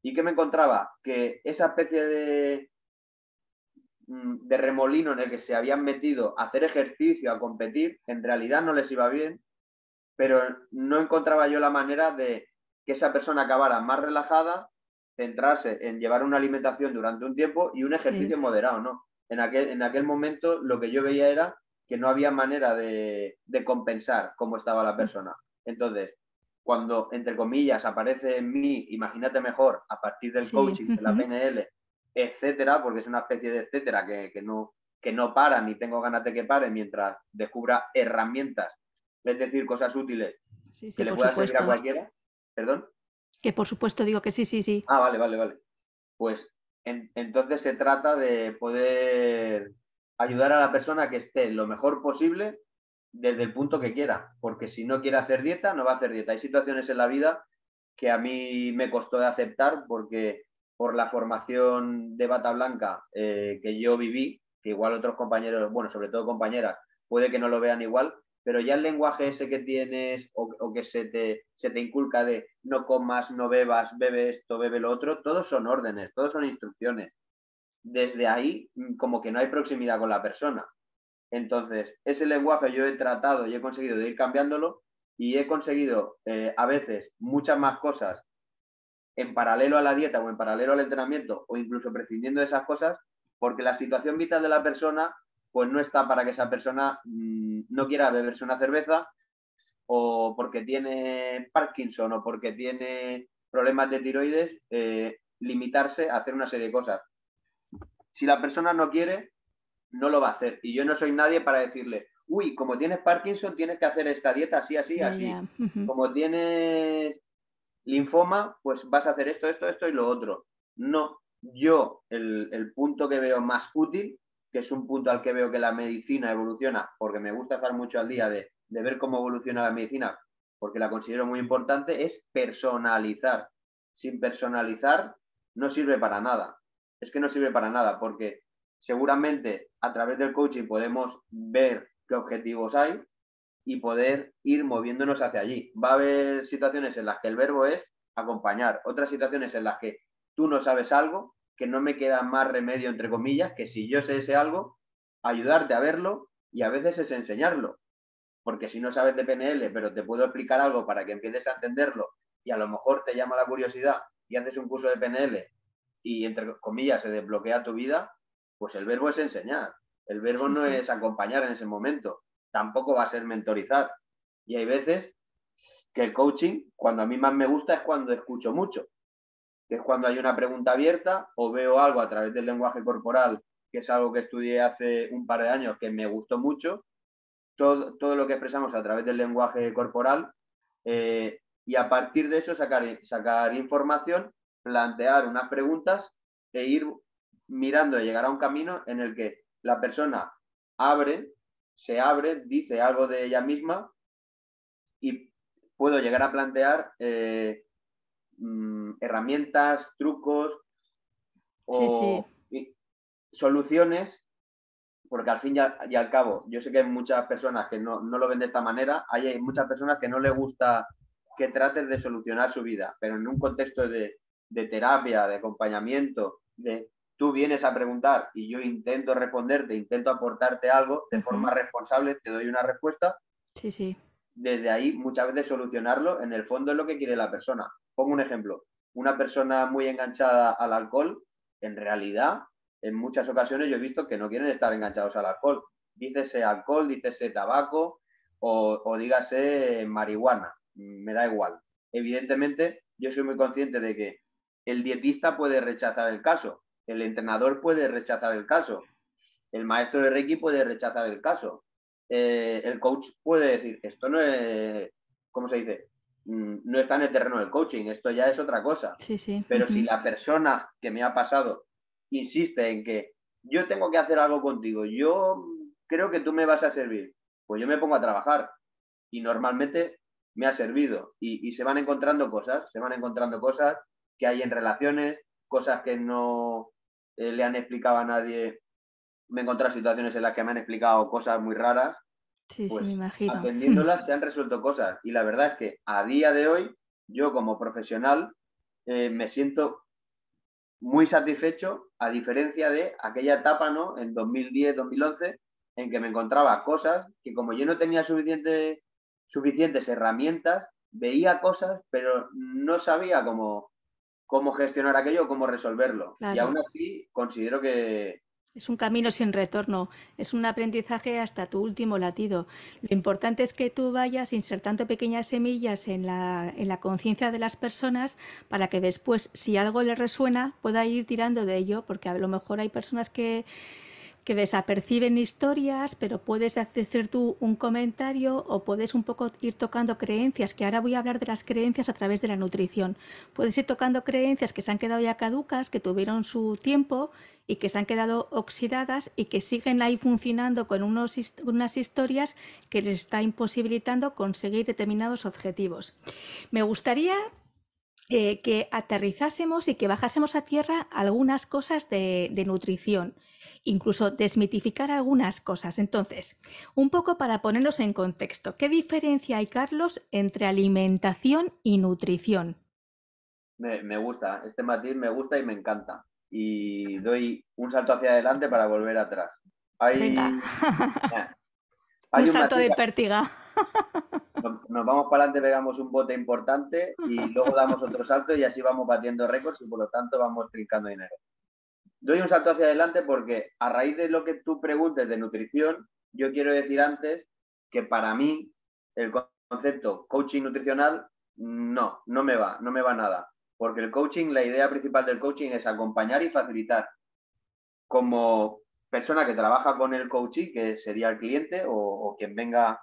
S2: y que me encontraba que esa especie de, mm, de remolino en el que se habían metido a hacer ejercicio, a competir, en realidad no les iba bien, pero no encontraba yo la manera de que esa persona acabara más relajada, centrarse en llevar una alimentación durante un tiempo y un ejercicio moderado, ¿no? En aquel, en aquel momento lo que yo veía era que no había manera de, compensar cómo estaba la persona. Entonces, cuando, entre comillas, aparece en mí, imagínate mejor, a partir del coaching, de la PNL, etcétera, porque es una especie de etcétera que, no, que no para ni tengo ganas de que pare mientras descubra herramientas, es decir, cosas útiles que le puedan servir a cualquiera. ¿Perdón?
S1: Que por supuesto digo que sí, sí, sí.
S2: Ah, vale, vale, vale. Pues entonces se trata de poder ayudar a la persona que esté lo mejor posible desde el punto que quiera, porque si no quiere hacer dieta, no va a hacer dieta. Hay situaciones en la vida que a mí me costó de aceptar porque por la formación de bata blanca eh, que yo viví, que igual otros compañeros, bueno, sobre todo compañeras, puede que no lo vean igual, pero ya el lenguaje ese que tienes o, que se te, se te inculca de no comas, no bebas, bebe esto, bebe lo otro, todos son órdenes, todos son instrucciones. Desde ahí, mm, como que no hay proximidad con la persona. Entonces, ese lenguaje yo he tratado y he conseguido de ir cambiándolo y he conseguido eh, a veces muchas más cosas en paralelo a la dieta o en paralelo al entrenamiento o incluso prescindiendo de esas cosas porque la situación vital de la persona pues no está para que esa persona mm, no quiera beberse una cerveza o porque tiene Parkinson o porque tiene problemas de tiroides, eh, limitarse a hacer una serie de cosas. Si la persona no quiere, no lo va a hacer. Y yo no soy nadie para decirle, uy, como tienes Parkinson, tienes que hacer esta dieta así, así, así. Como tienes linfoma, pues vas a hacer esto, esto, esto y lo otro. No, yo el, el punto que veo más útil que es un punto al que veo que la medicina evoluciona, porque me gusta estar mucho al día de, ver cómo evoluciona la medicina, porque la considero muy importante, es personalizar. Sin personalizar no sirve para nada. Es que no sirve para nada, porque seguramente a través del coaching podemos ver qué objetivos hay y poder ir moviéndonos hacia allí. Va a haber situaciones en las que el verbo es acompañar, otras situaciones en las que tú no sabes algo que no me queda más remedio, entre comillas, que si yo sé ese algo, ayudarte a verlo y a veces es enseñarlo. Porque si no sabes de PNL, pero te puedo explicar algo para que empieces a entenderlo y a lo mejor te llama la curiosidad y haces un curso de PNL y, entre comillas, se desbloquea tu vida, pues el verbo es enseñar. El verbo no es acompañar en ese momento. Tampoco va a ser mentorizar. Y hay veces que el coaching, cuando a mí más me gusta, es cuando escucho mucho que es cuando hay una pregunta abierta o veo algo a través del lenguaje corporal, que es algo que estudié hace un par de años que me gustó mucho, todo, todo lo que expresamos a través del lenguaje corporal eh, y a partir de eso sacar, sacar información, plantear unas preguntas e ir mirando y llegar a un camino en el que la persona abre, se abre, dice algo de ella misma y puedo llegar a plantear eh, Mm, herramientas, trucos o soluciones, porque al fin y al, cabo, yo sé que hay muchas personas que no, lo ven de esta manera, hay muchas personas que no les gusta que trates de solucionar su vida, pero en un contexto de, terapia, de acompañamiento, de tú vienes a preguntar y yo intento responderte, intento aportarte algo de forma responsable, te doy una respuesta.
S1: Sí, sí.
S2: Desde ahí, muchas veces solucionarlo, en el fondo es lo que quiere la persona. Pongo un ejemplo. Una persona muy enganchada al alcohol, en realidad, en muchas ocasiones yo he visto que no quieren estar enganchados al alcohol. Dícese alcohol, dícese tabaco o, dígase marihuana. Me da igual. Evidentemente, yo soy muy consciente de que el dietista puede rechazar el caso, el entrenador puede rechazar el caso, el maestro de Reiki puede rechazar el caso, eh, el coach puede decir, esto no es, ¿cómo se dice? Mm, no está en el terreno del coaching, esto ya es otra cosa.
S1: Sí, sí.
S2: Pero si la persona que me ha pasado insiste en que yo tengo que hacer algo contigo, yo creo que tú me vas a servir, pues yo me pongo a trabajar y normalmente me ha servido y, se van encontrando cosas, se van encontrando cosas que hay en relaciones, cosas que no eh, le han explicado a nadie me he encontrado situaciones en las que me han explicado cosas muy raras.
S1: Sí, sí, pues me imagino.
S2: Atendiéndolas se han resuelto cosas. Y la verdad es que a día de hoy, yo como profesional, eh, me siento muy satisfecho, a diferencia de aquella etapa, ¿no? En 2010, 2011, en que me encontraba cosas que como yo no tenía suficiente, suficientes herramientas, veía cosas, pero no sabía cómo, cómo gestionar aquello, cómo resolverlo. Y aún así considero que,
S1: es un camino sin retorno, es un aprendizaje hasta tu último latido. Lo importante es que tú vayas insertando pequeñas semillas en la, en la conciencia de las personas para que después, si algo les resuena, pueda ir tirando de ello, porque a lo mejor hay personas que, que desaperciben historias, pero puedes hacer tú un comentario o puedes un poco ir tocando creencias, que ahora voy a hablar de las creencias a través de la nutrición. Puedes ir tocando creencias que se han quedado ya caducas, que tuvieron su tiempo y que se han quedado oxidadas y que siguen ahí funcionando con unas historias que les está imposibilitando conseguir determinados objetivos. Me gustaría eh, que aterrizásemos y que bajásemos a tierra algunas cosas de nutrición incluso desmitificar algunas cosas. Entonces, un poco para ponernos en contexto, ¿qué diferencia hay, Carlos, entre alimentación y nutrición?
S2: Me, gusta, este matiz me gusta y me encanta. Y doy un salto hacia adelante para volver atrás.
S1: Hay, un, salto de pértiga.
S2: Nos, nos, vamos para adelante, pegamos un bote importante y luego damos otro salto y así vamos batiendo récords y por lo tanto vamos trincando dinero doy un salto hacia adelante porque a raíz de lo que tú preguntes de nutrición, yo quiero decir antes que para mí el concepto coaching nutricional no, no me va, no me va nada. Porque el coaching, la idea principal del coaching es acompañar y facilitar. Como persona que trabaja con el coaching, que sería el cliente o, quien venga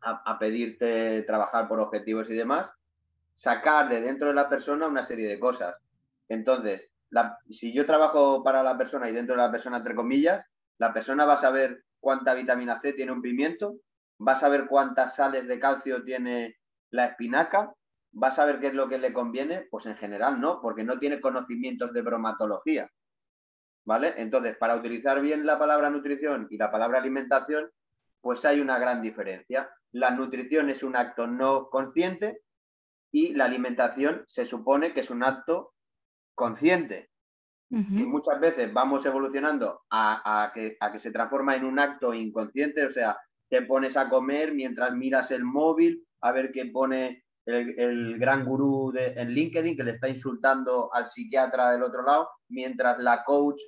S2: a, a pedirte trabajar por objetivos y demás, sacar de dentro de la persona una serie de cosas. Entonces, si yo trabajo para la persona y dentro de la persona, entre comillas, la persona va a saber cuánta vitamina C tiene un pimiento, va a saber cuántas sales de calcio tiene la espinaca, va a saber qué es lo que le conviene, pues en general no, porque no tiene conocimientos de bromatología. ¿Vale? Entonces, para utilizar bien la palabra nutrición y la palabra alimentación, pues hay una gran diferencia. La nutrición es un acto no consciente y la alimentación se supone que es un acto consciente. Y muchas veces vamos evolucionando a, que, a que se transforma en un acto inconsciente, o sea, te pones a comer mientras miras el móvil, a ver qué pone el, gran gurú de, en LinkedIn que le está insultando al psiquiatra del otro lado, mientras la coach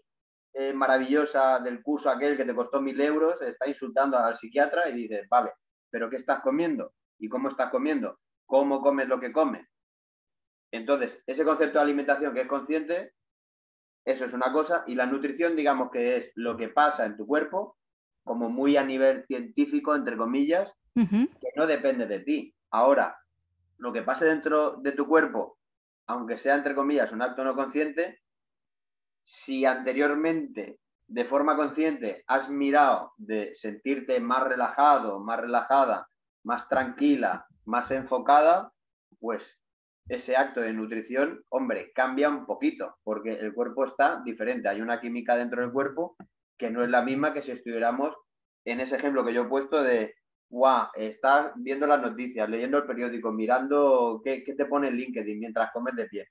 S2: eh, maravillosa del curso aquel que te costó mil euros está insultando al psiquiatra y dices, vale, pero ¿qué estás comiendo? ¿Y cómo estás comiendo? ¿Cómo comes lo que comes? Entonces, ese concepto de alimentación que es consciente, eso es una cosa, y la nutrición, digamos que es lo que pasa en tu cuerpo, como muy a nivel científico, entre comillas, que no depende de ti. Ahora, lo que pase dentro de tu cuerpo, aunque sea, entre comillas, un acto no consciente, si anteriormente, de forma consciente, has mirado de sentirte más relajado, más relajada, más tranquila, más enfocada, pues ese acto de nutrición, hombre, cambia un poquito, porque el cuerpo está diferente. Hay una química dentro del cuerpo que no es la misma que si estuviéramos en ese ejemplo que yo he puesto de, guau, estás viendo las noticias, leyendo el periódico, mirando qué, te pone el LinkedIn mientras comes de pie.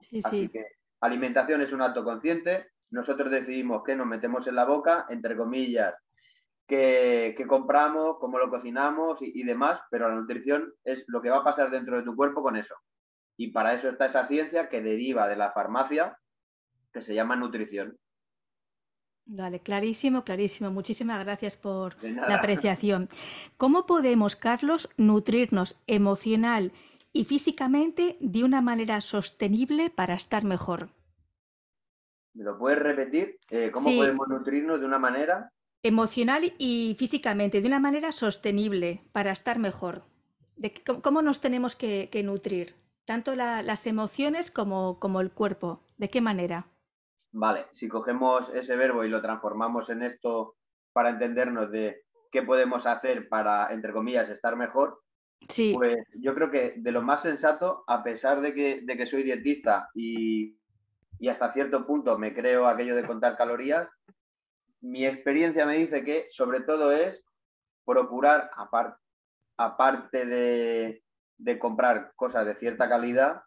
S1: Sí, Así
S2: que alimentación es un acto consciente, nosotros decidimos qué nos metemos en la boca, entre comillas, qué, compramos, cómo lo cocinamos y demás, pero la nutrición es lo que va a pasar dentro de tu cuerpo con eso. Y para eso está esa ciencia que deriva de la farmacia, que se llama nutrición.
S1: Vale, clarísimo, clarísimo. Muchísimas gracias por la apreciación. ¿Cómo podemos, Carlos, nutrirnos emocional y físicamente de una manera sostenible para estar mejor?
S2: ¿Me lo puedes repetir? Eh, ¿Cómo podemos nutrirnos de una manera?
S1: Emocional y físicamente, de una manera sostenible para estar mejor. De, ¿Cómo nos tenemos que nutrir? Tanto las emociones como, como el cuerpo. ¿De qué manera?
S2: Vale, si cogemos ese verbo y lo transformamos en esto para entendernos de qué podemos hacer para, entre comillas, estar mejor,
S1: sí.
S2: pues yo creo que de lo más sensato, a pesar de que, de que soy dietista y, y hasta cierto punto me creo aquello de contar calorías, mi experiencia me dice que sobre todo es procurar, aparte de, de comprar cosas de cierta calidad,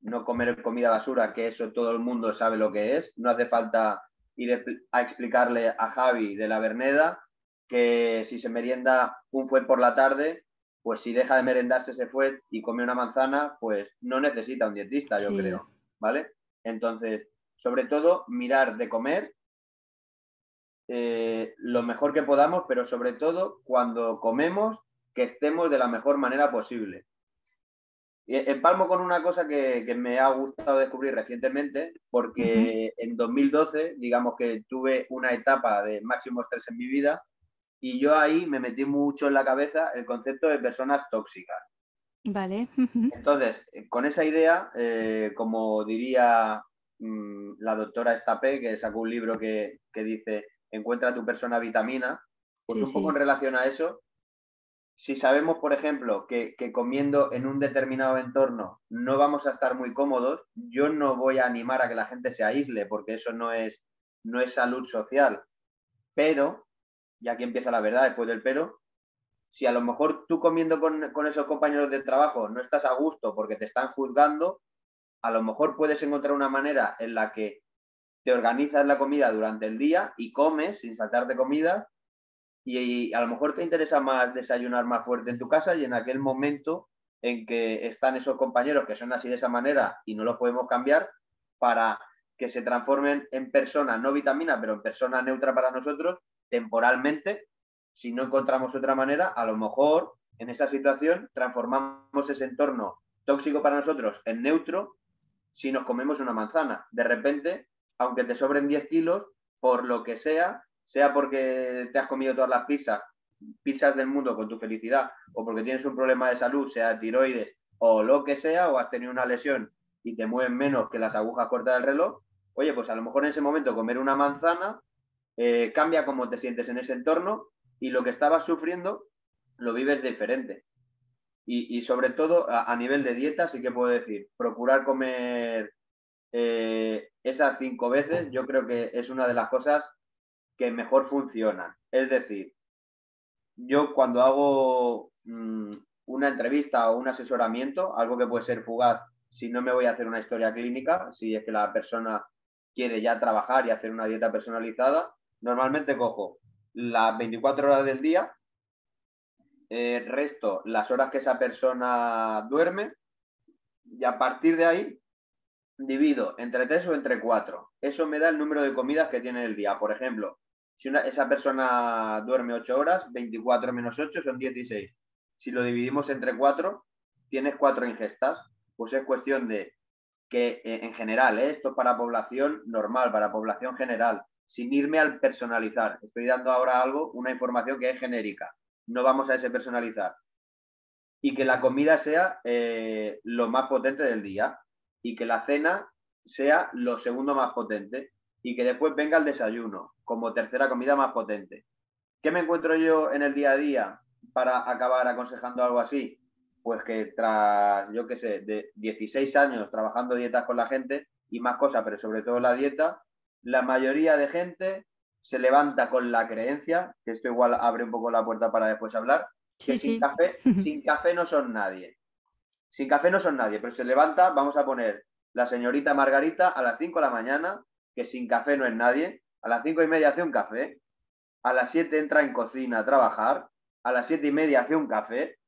S2: no comer comida basura, que eso todo el mundo sabe lo que es. No hace falta ir a explicarle a Javi de la Verneda que si se merienda un fuet por la tarde, pues si deja de merendarse ese fuet y come una manzana, pues no necesita un dietista, yo creo, ¿vale? Entonces, sobre todo, mirar de comer eh, lo mejor que podamos, pero sobre todo cuando comemos, que estemos de la mejor manera posible. Empalmo con una cosa que, me ha gustado descubrir recientemente, porque en 2012, digamos que tuve una etapa de máximo estrés en mi vida y yo ahí me metí mucho en la cabeza el concepto de personas tóxicas.
S1: Vale.
S2: Entonces, eh, con esa idea, eh, como diría mm, la doctora Estapé, que sacó un libro que, dice Encuentra tu persona vitamina, pues un poco en relación a eso, si sabemos, por ejemplo, que, comiendo en un determinado entorno no vamos a estar muy cómodos, yo no voy a animar a que la gente se aísle, porque eso no es, no es salud social. Pero y aquí empieza la verdad después del pero, si a lo mejor tú comiendo con, esos compañeros de trabajo no estás a gusto porque te están juzgando, a lo mejor puedes encontrar una manera en la que te organizas la comida durante el día y comes sin saltarte comida y, a lo mejor te interesa más desayunar más fuerte en tu casa y en aquel momento en que están esos compañeros que son así de esa manera y no los podemos cambiar para que se transformen en persona no vitamina, pero en persona neutra para nosotros temporalmente, si no encontramos otra manera, a lo mejor en esa situación transformamos ese entorno tóxico para nosotros en neutro si nos comemos una manzana. De repente, aunque te sobren 10 kilos, por lo que sea, sea porque te has comido todas las pizzas, pizzas del mundo con tu felicidad, o porque tienes un problema de salud, sea tiroides o lo que sea, o has tenido una lesión y te mueven menos que las agujas cortas del reloj, oye, pues a lo mejor en ese momento comer una manzana eh, cambia cómo te sientes en ese entorno y lo que estabas sufriendo lo vives diferente. Y, sobre todo a, nivel de dieta, sí que puedo decir, procurar comer eh, esas cinco veces, yo creo que es una de las cosas que mejor funcionan. Es decir, yo cuando hago mm, una entrevista o un asesoramiento, algo que puede ser fugaz, si no me voy a hacer una historia clínica, si es que la persona quiere ya trabajar y hacer una dieta personalizada, normalmente cojo las 24 horas del día, eh, resto las horas que esa persona duerme y a partir de ahí divido entre 3 o entre 4. Eso me da el número de comidas que tiene el día. Por ejemplo, si esa persona duerme 8 horas, 24 menos 8 son 16. Si lo dividimos entre 4, tienes 4 ingestas. Pues es cuestión de que eh, en general, ¿eh? esto para población normal, para población general, sin irme al personalizar. Estoy dando ahora algo, una información que es genérica. No vamos a ese personalizar. Y que la comida sea eh, lo más potente del día y que la cena sea lo segundo más potente y que después venga el desayuno como tercera comida más potente. ¿Qué me encuentro yo en el día a día para acabar aconsejando algo así? Pues que tras, yo qué sé, de 16 años trabajando dietas con la gente y más cosas, pero sobre todo la dieta, la mayoría de gente se levanta con la creencia, que esto igual abre un poco la puerta para después hablar, que sin, Café, sin café no son nadie. Sin café no son nadie, pero se levanta, vamos a poner la señorita Margarita a las 5 de la mañana, que sin café no es nadie, a las 5 y media hace un café, a las 7 entra en cocina a trabajar, a las 7 y media hace un café,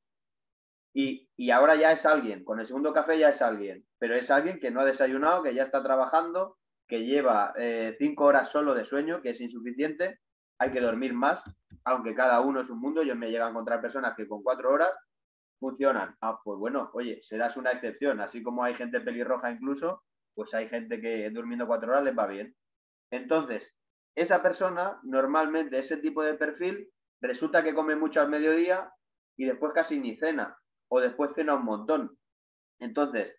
S2: y, y, ahora ya es alguien, con el segundo café ya es alguien, pero es alguien que no ha desayunado, que ya está trabajando, que lleva eh, cinco horas solo de sueño, que es insuficiente, hay que dormir más, aunque cada uno es un mundo. Yo me llego a encontrar personas que con cuatro horas funcionan. Ah, pues bueno, oye, serás una excepción, así como hay gente pelirroja incluso, pues hay gente que durmiendo cuatro horas les va bien. Entonces, esa persona, normalmente ese tipo de perfil, resulta que come mucho al mediodía y después casi ni cena, o después cena un montón. Entonces,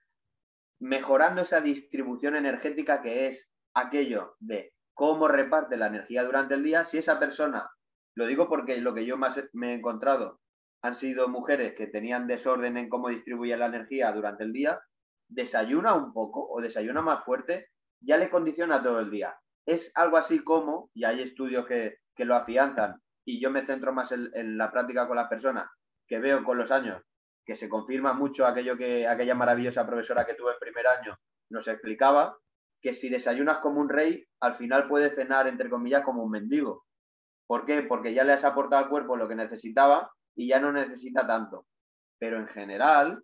S2: mejorando esa distribución energética que es aquello de cómo reparte la energía durante el día, si esa persona, lo digo porque lo que yo más me he encontrado han sido mujeres que tenían desorden en cómo distribuye la energía durante el día, desayuna un poco o desayuna más fuerte, ya le condiciona todo el día. Es algo así como, y hay estudios que, lo afianzan, y yo me centro más en, la práctica con las personas, que veo con los años que se confirma mucho aquello que aquella maravillosa profesora que tuve en primer año nos explicaba, que si desayunas como un rey, al final puedes cenar, entre comillas, como un mendigo. ¿Por qué? Porque ya le has aportado al cuerpo lo que necesitaba y ya no necesita tanto. Pero en general,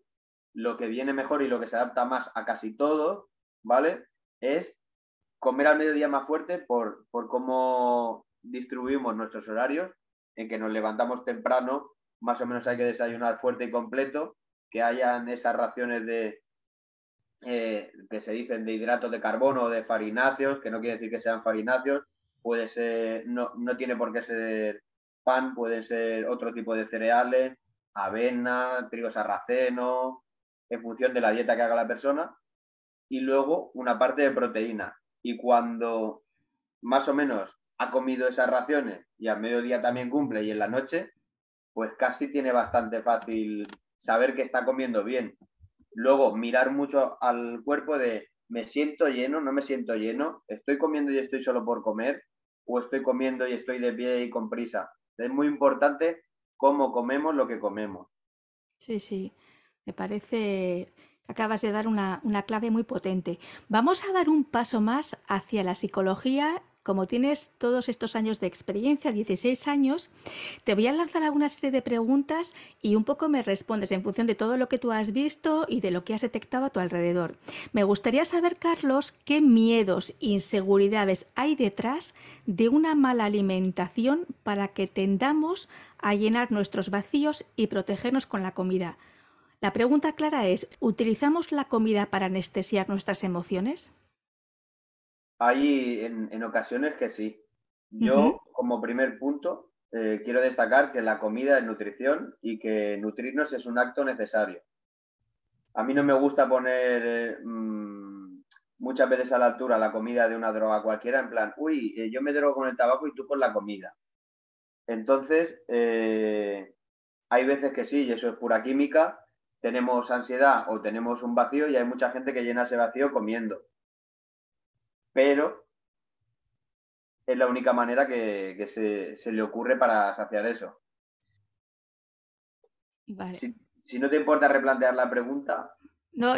S2: lo que viene mejor y lo que se adapta más a casi todo, ¿vale? Es comer al mediodía más fuerte por, por cómo distribuimos nuestros horarios, en que nos levantamos temprano, más o menos hay que desayunar fuerte y completo, que hayan esas raciones de eh, que se dicen de hidratos de carbono o de farináceos, que no quiere decir que sean farináceos, puede ser, no, no tiene por qué ser pan, pueden ser otro tipo de cereales, avena, trigo sarraceno, en función de la dieta que haga la persona, y luego una parte de proteína. Y cuando más o menos ha comido esas raciones y al mediodía también cumple y en la noche, pues casi tiene bastante fácil saber que está comiendo bien. Luego, mirar mucho al cuerpo de me siento lleno, no me siento lleno, estoy comiendo y estoy solo por comer, o estoy comiendo y estoy de pie y con prisa. Es muy importante cómo comemos lo que comemos.
S1: Sí, sí, me parece acabas de dar una, una clave muy potente. Vamos a dar un paso más hacia la psicología como tienes todos estos años de experiencia, 16 años, te voy a lanzar alguna serie de preguntas y un poco me respondes en función de todo lo que tú has visto y de lo que has detectado a tu alrededor. Me gustaría saber, Carlos, qué miedos, inseguridades hay detrás de una mala alimentación para que tendamos a llenar nuestros vacíos y protegernos con la comida. La pregunta clara es, ¿utilizamos la comida para anestesiar nuestras emociones?
S2: Hay en, ocasiones que sí. Yo, como primer punto, eh, quiero destacar que la comida es nutrición y que nutrirnos es un acto necesario. A mí no me gusta poner eh, mm, muchas veces a la altura la comida de una droga cualquiera, en plan, uy, eh, yo me drogo con el tabaco y tú con la comida. Entonces, hay veces que sí, y eso es pura química, tenemos ansiedad o tenemos un vacío y hay mucha gente que llena ese vacío comiendo pero es la única manera que, se, le ocurre para saciar eso. Si, no te importa replantear la pregunta.
S1: No,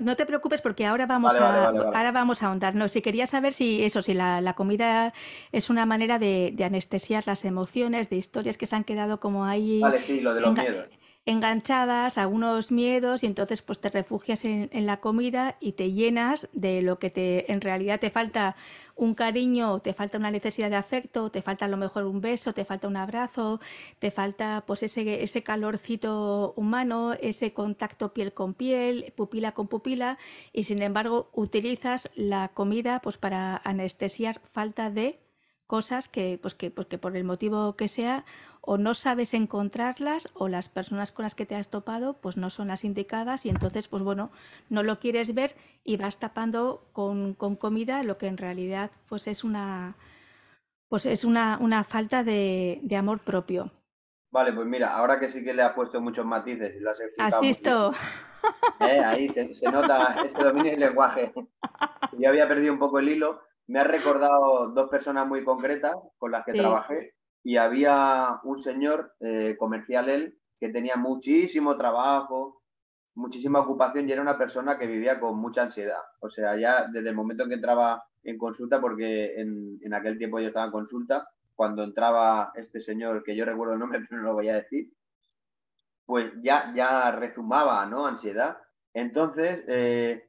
S1: no, te preocupes porque ahora vamos, a, ahora vamos a ahondar. No, si quería saber si eso, si la, comida es una manera de, anestesiar las emociones, de historias que se han quedado como ahí.
S2: Vale, sí, lo de los miedos
S1: enganchadas a unos miedos y entonces pues te refugias en, la comida y te llenas de lo que te en realidad te falta un cariño, te falta una necesidad de afecto, te falta a lo mejor un beso, te falta un abrazo, te falta pues ese, ese calorcito humano, ese contacto piel con piel, pupila con pupila y sin embargo utilizas la comida pues para anestesiar falta de cosas que, pues que, pues por el motivo que sea o no sabes encontrarlas o las personas con las que te has topado pues no son las indicadas y entonces pues bueno, no lo quieres ver y vas tapando con, comida lo que en realidad pues es una pues es una, una falta de, amor propio.
S2: Vale, pues mira, ahora que sí que le has puesto muchos matices y lo has
S1: ¿Has visto?
S2: Eh, ahí se, nota este dominio del lenguaje. Yo había perdido un poco el hilo me ha recordado dos personas muy concretas con las que trabajé y había un señor eh, comercial él que tenía muchísimo trabajo, muchísima ocupación y era una persona que vivía con mucha ansiedad. O sea, ya desde el momento en que entraba en consulta, porque en, en aquel tiempo yo estaba en consulta, cuando entraba este señor, que yo recuerdo el nombre, pero no lo voy a decir, pues ya, ya rezumaba, ¿no? Ansiedad. Entonces, eh,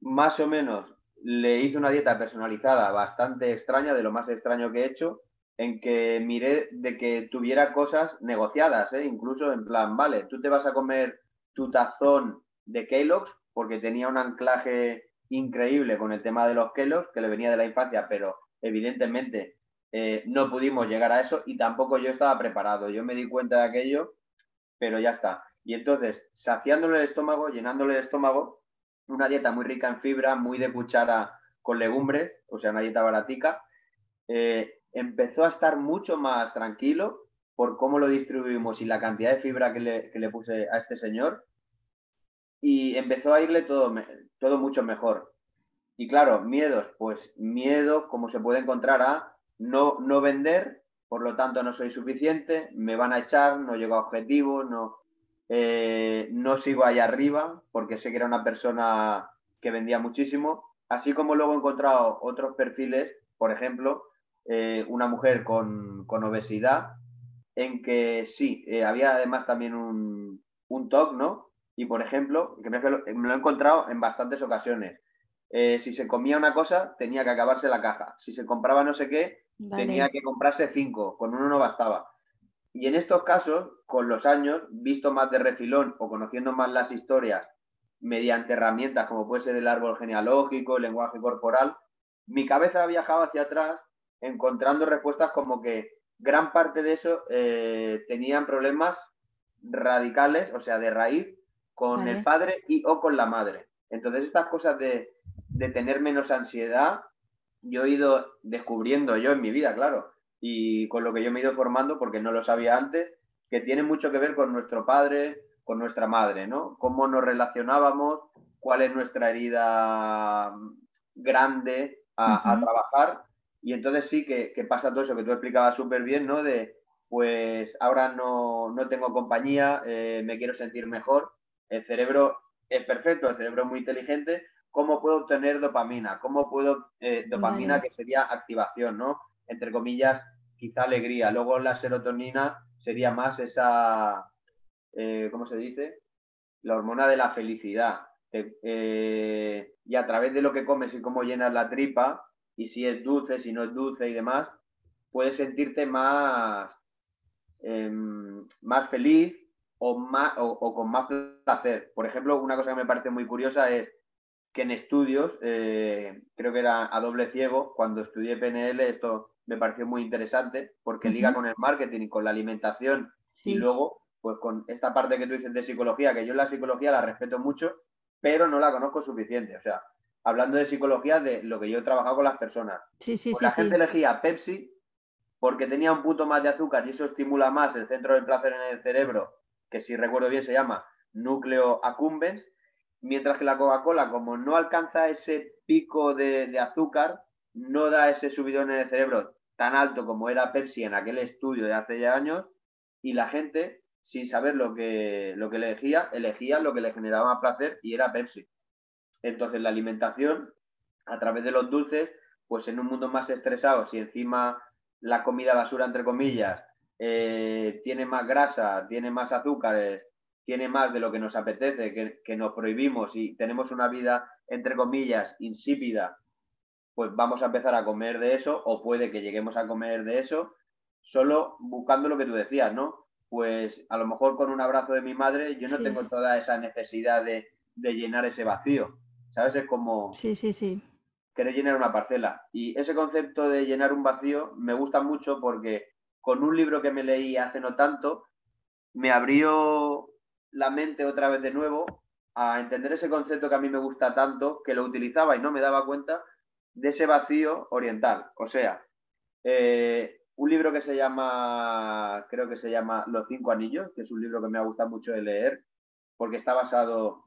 S2: más o menos le hice una dieta personalizada bastante extraña, de lo más extraño que he hecho, en que miré de que tuviera cosas negociadas, ¿eh? incluso en plan, vale, tú te vas a comer tu tazón de Kellogg's porque tenía un anclaje increíble con el tema de los Kellogg's que le venía de la infancia, pero evidentemente eh, no pudimos llegar a eso y tampoco yo estaba preparado. Yo me di cuenta de aquello, pero ya está. Y entonces, saciándole el estómago, llenándole el estómago, una dieta muy rica en fibra, muy de cuchara con legumbres, o sea, una dieta baratica, eh, empezó a estar mucho más tranquilo por cómo lo distribuimos y la cantidad de fibra que le, puse a este señor y empezó a irle todo, todo mucho mejor. Y claro, miedos, pues miedo como se puede encontrar a no, no vender, por lo tanto no soy suficiente, me van a echar, no llego a objetivo, no, eh, no sigo allá arriba, porque sé que era una persona que vendía muchísimo, así como luego he encontrado otros perfiles, por ejemplo, eh, una mujer con, obesidad, en que sí, eh, había además también un, un TOC, ¿no? Y por ejemplo, que me, lo he encontrado en bastantes ocasiones. Eh, si se comía una cosa, tenía que acabarse la caja. Si se compraba no sé qué, tenía que comprarse cinco, con uno no bastaba. Y en estos casos, con los años, visto más de refilón o conociendo más las historias mediante herramientas como puede ser el árbol genealógico, el lenguaje corporal, mi cabeza ha viajado hacia atrás encontrando respuestas como que gran parte de eso eh, tenían problemas radicales, o sea, de raíz, con el padre y o con la madre. Entonces, estas cosas de, de tener menos ansiedad, yo he ido descubriendo yo en mi vida, claro, y con lo que yo me he ido formando, porque no lo sabía antes, que tiene mucho que ver con nuestro padre, con nuestra madre, ¿no? Cómo nos relacionábamos, cuál es nuestra herida grande a, trabajar. Y entonces sí que, pasa todo eso que tú explicabas súper bien, ¿no? De, pues ahora no, tengo compañía, eh, me quiero sentir mejor. El cerebro es perfecto, el cerebro es muy inteligente, ¿Cómo puedo obtener dopamina? ¿Cómo puedo, eh, dopamina que sería activación, ¿no? Entre comillas, quizá alegría. Luego la serotonina sería más esa, eh, ¿cómo se dice? La hormona de la felicidad. Eh, y a través de lo que comes y cómo llenas la tripa, y si es dulce, si no es dulce y demás, puedes sentirte más, em, más feliz o, más, o con más placer. Por ejemplo, una cosa que me parece muy curiosa es que en estudios, eh, creo que era a doble ciego, cuando estudié PNL, esto me pareció muy interesante porque liga con el marketing y con la alimentación y luego, pues con esta parte que tú dices de psicología, que yo la psicología la respeto mucho, pero no la conozco suficiente. O sea, hablando de psicología, de lo que yo he trabajado con las personas.
S1: Sí, sí,
S2: pues sí, la gente elegía Pepsi porque tenía un punto más de azúcar y eso estimula más el centro del placer en el cerebro, que si recuerdo bien se llama núcleo accumbens, mientras que la Coca-Cola, como no alcanza ese pico de, azúcar, no da ese subidón en el cerebro tan alto como era Pepsi en aquel estudio de hace ya años, y la gente, sin saber lo que, lo que elegía, elegía lo que le generaba más placer y era Pepsi. Entonces la alimentación, a través de los dulces, pues en un mundo más estresado, si encima la comida basura, entre comillas, eh, tiene más grasa, tiene más azúcares, tiene más de lo que nos apetece, que, nos prohibimos y tenemos una vida, entre comillas, insípida, pues vamos a empezar a comer de eso o puede que lleguemos a comer de eso, solo buscando lo que tú decías, ¿no? Pues a lo mejor con un abrazo de mi madre yo no tengo toda esa necesidad de, llenar ese vacío, ¿sabes? Es como...
S1: Sí, sí, sí.
S2: Querer llenar una parcela. Y ese concepto de llenar un vacío me gusta mucho porque con un libro que me leí hace no tanto, me abrió la mente otra vez de nuevo a entender ese concepto que a mí me gusta tanto, que lo utilizaba y no me daba cuenta de ese vacío oriental. O sea, eh, un libro que se llama, creo que se llama Los Cinco Anillos, que es un libro que me ha gustado mucho de leer, porque está basado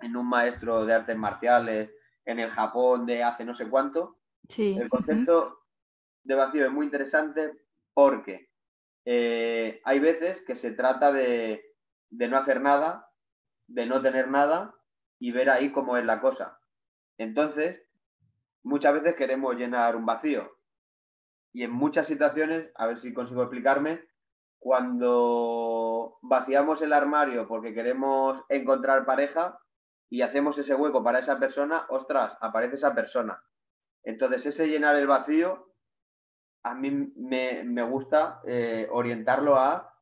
S2: en un maestro de artes marciales en el Japón de hace no sé cuánto.
S1: Sí.
S2: El concepto de vacío es muy interesante porque eh, hay veces que se trata de de no hacer nada, de no tener nada y ver ahí cómo es la cosa. Entonces, muchas veces queremos llenar un vacío. Y en muchas situaciones, a ver si consigo explicarme, cuando vaciamos el armario porque queremos encontrar pareja y hacemos ese hueco para esa persona, ostras, aparece esa persona. Entonces, ese llenar el vacío, a mí me, gusta eh, orientarlo a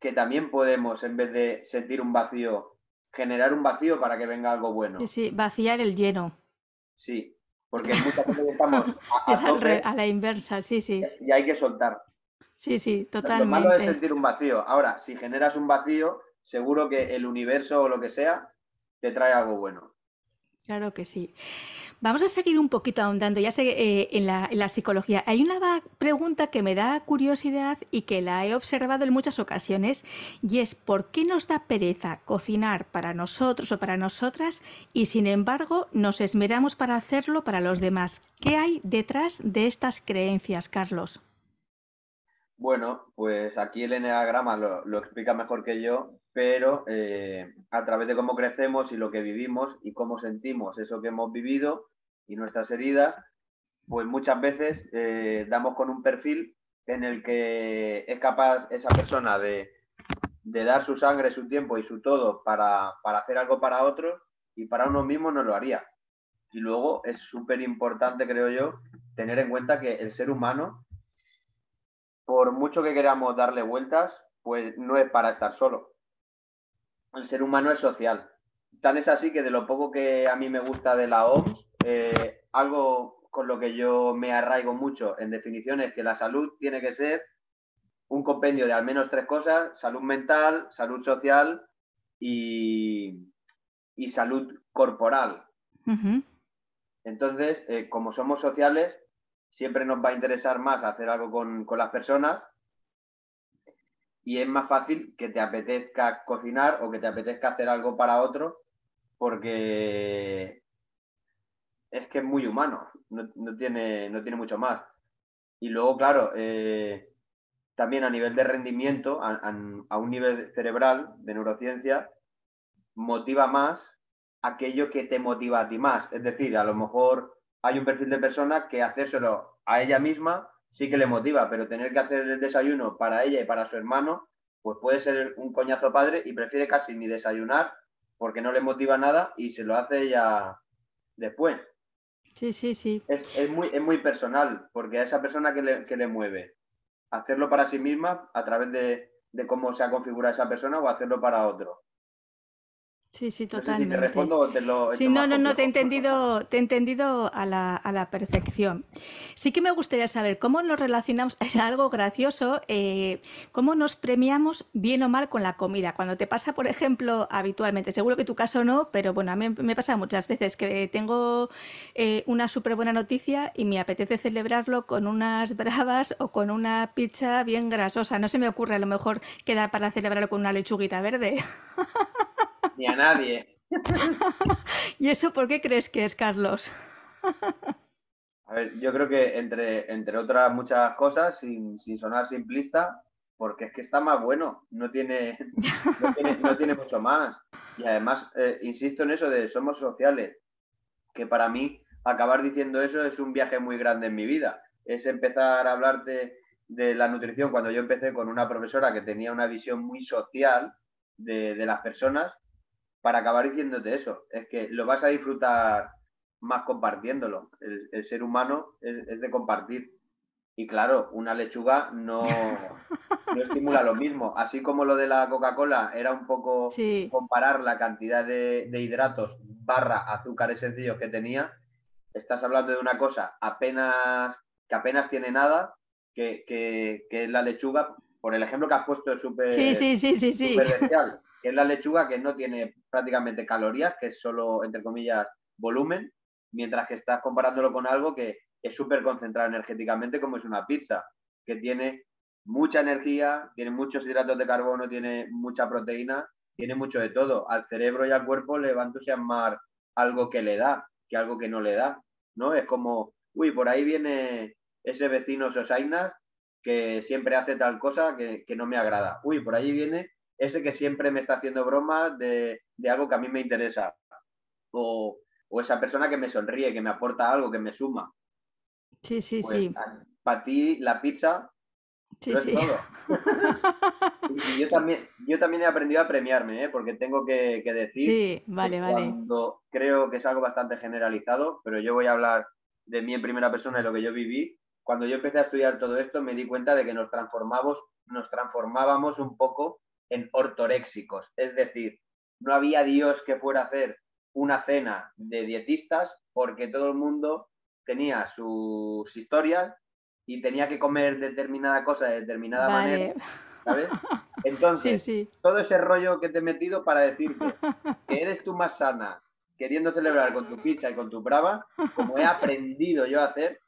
S2: que también podemos, en vez de sentir un vacío, generar un vacío para que venga algo bueno.
S1: Sí, sí, vaciar el lleno.
S2: Sí, porque muchas veces estamos
S1: a, es a la inversa, sí, sí.
S2: Y hay que soltar.
S1: Sí, sí, totalmente. Lo
S2: malo es sentir un vacío. Ahora, si generas un vacío, seguro que el universo o lo que sea te trae algo bueno.
S1: Claro que sí. Vamos a seguir un poquito ahondando, ya sé, eh, en, la, psicología. Hay una pregunta que me da curiosidad y que la he observado en muchas ocasiones y es ¿por qué nos da pereza cocinar para nosotros o para nosotras y sin embargo nos esmeramos para hacerlo para los demás? ¿Qué hay detrás de estas creencias, Carlos?
S2: Bueno, pues aquí el Enneagrama lo, explica mejor que yo, pero eh, a través de cómo crecemos y lo que vivimos y cómo sentimos eso que hemos vivido y nuestras heridas, pues muchas veces eh, damos con un perfil en el que es capaz esa persona de, dar su sangre, su tiempo y su todo para, para hacer algo para otros y para uno mismo no lo haría. Y luego es súper importante, creo yo, tener en cuenta que el ser humano por mucho que queramos darle vueltas, pues no es para estar solo. El ser humano es social. Tan es así que de lo poco que a mí me gusta de la OMS, eh, algo con lo que yo me arraigo mucho en definición es que la salud tiene que ser un compendio de al menos tres cosas, salud mental, salud social y, salud corporal. Entonces, eh, como somos sociales, siempre nos va a interesar más hacer algo con, las personas y es más fácil que te apetezca cocinar o que te apetezca hacer algo para otro porque es que es muy humano, no, tiene, no tiene mucho más. Y luego, claro, eh, también a nivel de rendimiento, a, a, un nivel cerebral de neurociencia, motiva más aquello que te motiva a ti más. Es decir, a lo mejor hay un perfil de persona que hacérselo a ella misma sí que le motiva, pero tener que hacer el desayuno para ella y para su hermano, pues puede ser un coñazo padre y prefiere casi ni desayunar porque no le motiva nada y se lo hace ella después.
S1: Sí, sí, sí.
S2: Es, muy, es muy personal, porque a esa persona que le, que le mueve, hacerlo para sí misma a través de, de cómo se ha configurado esa persona o hacerlo para otro.
S1: Sí, sí, totalmente. sí, no, no, no, te he entendido, te he entendido a la, a la, perfección. Sí que me gustaría saber cómo nos relacionamos, es algo gracioso, eh, cómo nos premiamos bien o mal con la comida. Cuando te pasa, por ejemplo, habitualmente, seguro que tu caso no, pero bueno, a mí me pasa muchas veces que tengo eh, una súper buena noticia y me apetece celebrarlo con unas bravas o con una pizza bien grasosa. No se me ocurre a lo mejor quedar para celebrarlo con una lechuguita verde.
S2: ni a nadie.
S1: ¿Y eso por qué crees que es, Carlos?
S2: a ver, yo creo que entre, entre otras muchas cosas, sin, sonar simplista, porque es que está más bueno, no tiene, no tiene, mucho más. Y además, eh, insisto en eso de somos sociales, que para mí acabar diciendo eso es un viaje muy grande en mi vida. Es empezar a hablarte de la nutrición cuando yo empecé con una profesora que tenía una visión muy social de, de las personas para acabar diciéndote eso. Es que lo vas a disfrutar más compartiéndolo. El, ser humano es, de compartir. Y claro, una lechuga no, estimula lo mismo. Así como lo de la Coca-Cola era un poco comparar la cantidad de, hidratos barra azúcares sencillos que tenía, estás hablando de una cosa apenas que apenas tiene nada, que, es la lechuga, por el ejemplo que has puesto es súper
S1: sí, sí, sí, sí, sí
S2: que es la lechuga que no tiene prácticamente calorías, que es solo, entre comillas, volumen, mientras que estás comparándolo con algo que es súper concentrado energéticamente, como es una pizza, que tiene mucha energía, tiene muchos hidratos de carbono, tiene mucha proteína, tiene mucho de todo. Al cerebro y al cuerpo le va a entusiasmar algo que le da, que algo que no le da, ¿no? Es como, uy, por ahí viene ese vecino Sosainas que siempre hace tal cosa que, que no me agrada. Uy, por ahí viene ese que siempre me está haciendo bromas de, algo que a mí me interesa. O, esa persona que me sonríe, que me aporta algo, que me suma.
S1: Sí, sí, pues, sí.
S2: Para ti la pizza
S1: sí, sí. todo.
S2: y yo también, yo también he aprendido a premiarme, ¿eh? porque tengo que, decir
S1: sí, vale, vale.
S2: cuando creo que es algo bastante generalizado, pero yo voy a hablar de mí en primera persona y lo que yo viví. Cuando yo empecé a estudiar todo esto, me di cuenta de que nos transformamos, nos transformábamos un poco en ortoréxicos, es decir, no había Dios que fuera a hacer una cena de dietistas porque todo el mundo tenía sus historias y tenía que comer determinada cosa de determinada manera, ¿sabes? Entonces, todo ese rollo que te he metido para decirte que eres tú más sana, queriendo celebrar con tu pizza y con tu brava, como he aprendido yo a hacer,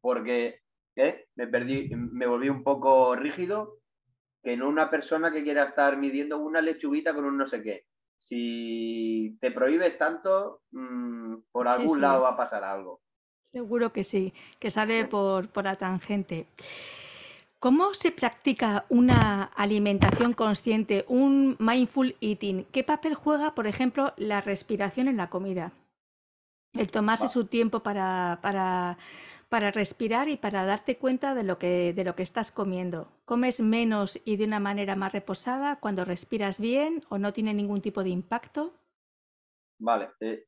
S2: porque ¿eh? me perdí, me volví un poco rígido, que no una persona que quiera estar midiendo una lechuguita con un no sé qué. Si te prohíbes tanto, mm, por algún lado va a pasar algo.
S1: Seguro que sí, que sale por, por la tangente. ¿Cómo se practica una alimentación consciente, un mindful eating? ¿Qué papel juega, por ejemplo, la respiración en la comida? El tomarse su tiempo para, para, para, respirar y para darte cuenta de lo, que, de lo que estás comiendo. ¿Comes menos y de una manera más reposada cuando respiras bien o no tiene ningún tipo de impacto?
S2: Vale, eh,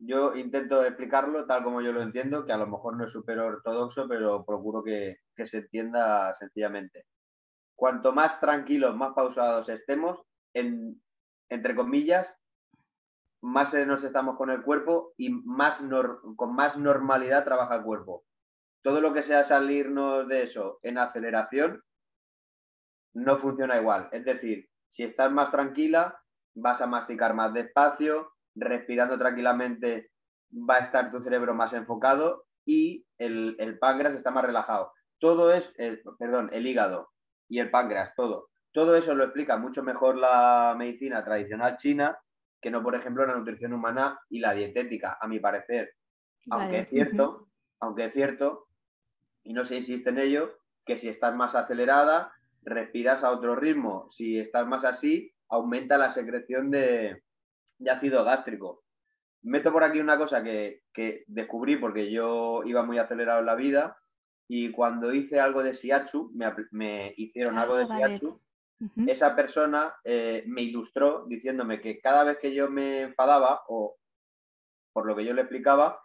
S2: yo intento explicarlo tal como yo lo entiendo, que a lo mejor no es súper ortodoxo, pero procuro que, se entienda sencillamente. Cuanto más tranquilos, más pausados estemos, entre comillas, más nos estamos con el cuerpo y más con más normalidad trabaja el cuerpo. Todo lo que sea salirnos de eso en aceleración no funciona igual. Es decir, si estás más tranquila, vas a masticar más despacio, respirando tranquilamente va a estar tu cerebro más enfocado y el, el páncreas está más relajado. Todo es, perdón, el hígado y el páncreas, todo. Todo eso lo explica mucho mejor la medicina tradicional china que no, por ejemplo, la nutrición humana y la dietética, a mi parecer. Aunque es cierto, aunque es cierto, y no se insiste en ello, que si estás más acelerada, respiras a otro ritmo. Si estás más así, aumenta la secreción de, de ácido gástrico. Meto por aquí una cosa que, descubrí porque yo iba muy acelerado en la vida y cuando hice algo de Shiatsu, me, hicieron algo de esa persona eh, me ilustró diciéndome que cada vez que yo me enfadaba o por lo que yo le explicaba,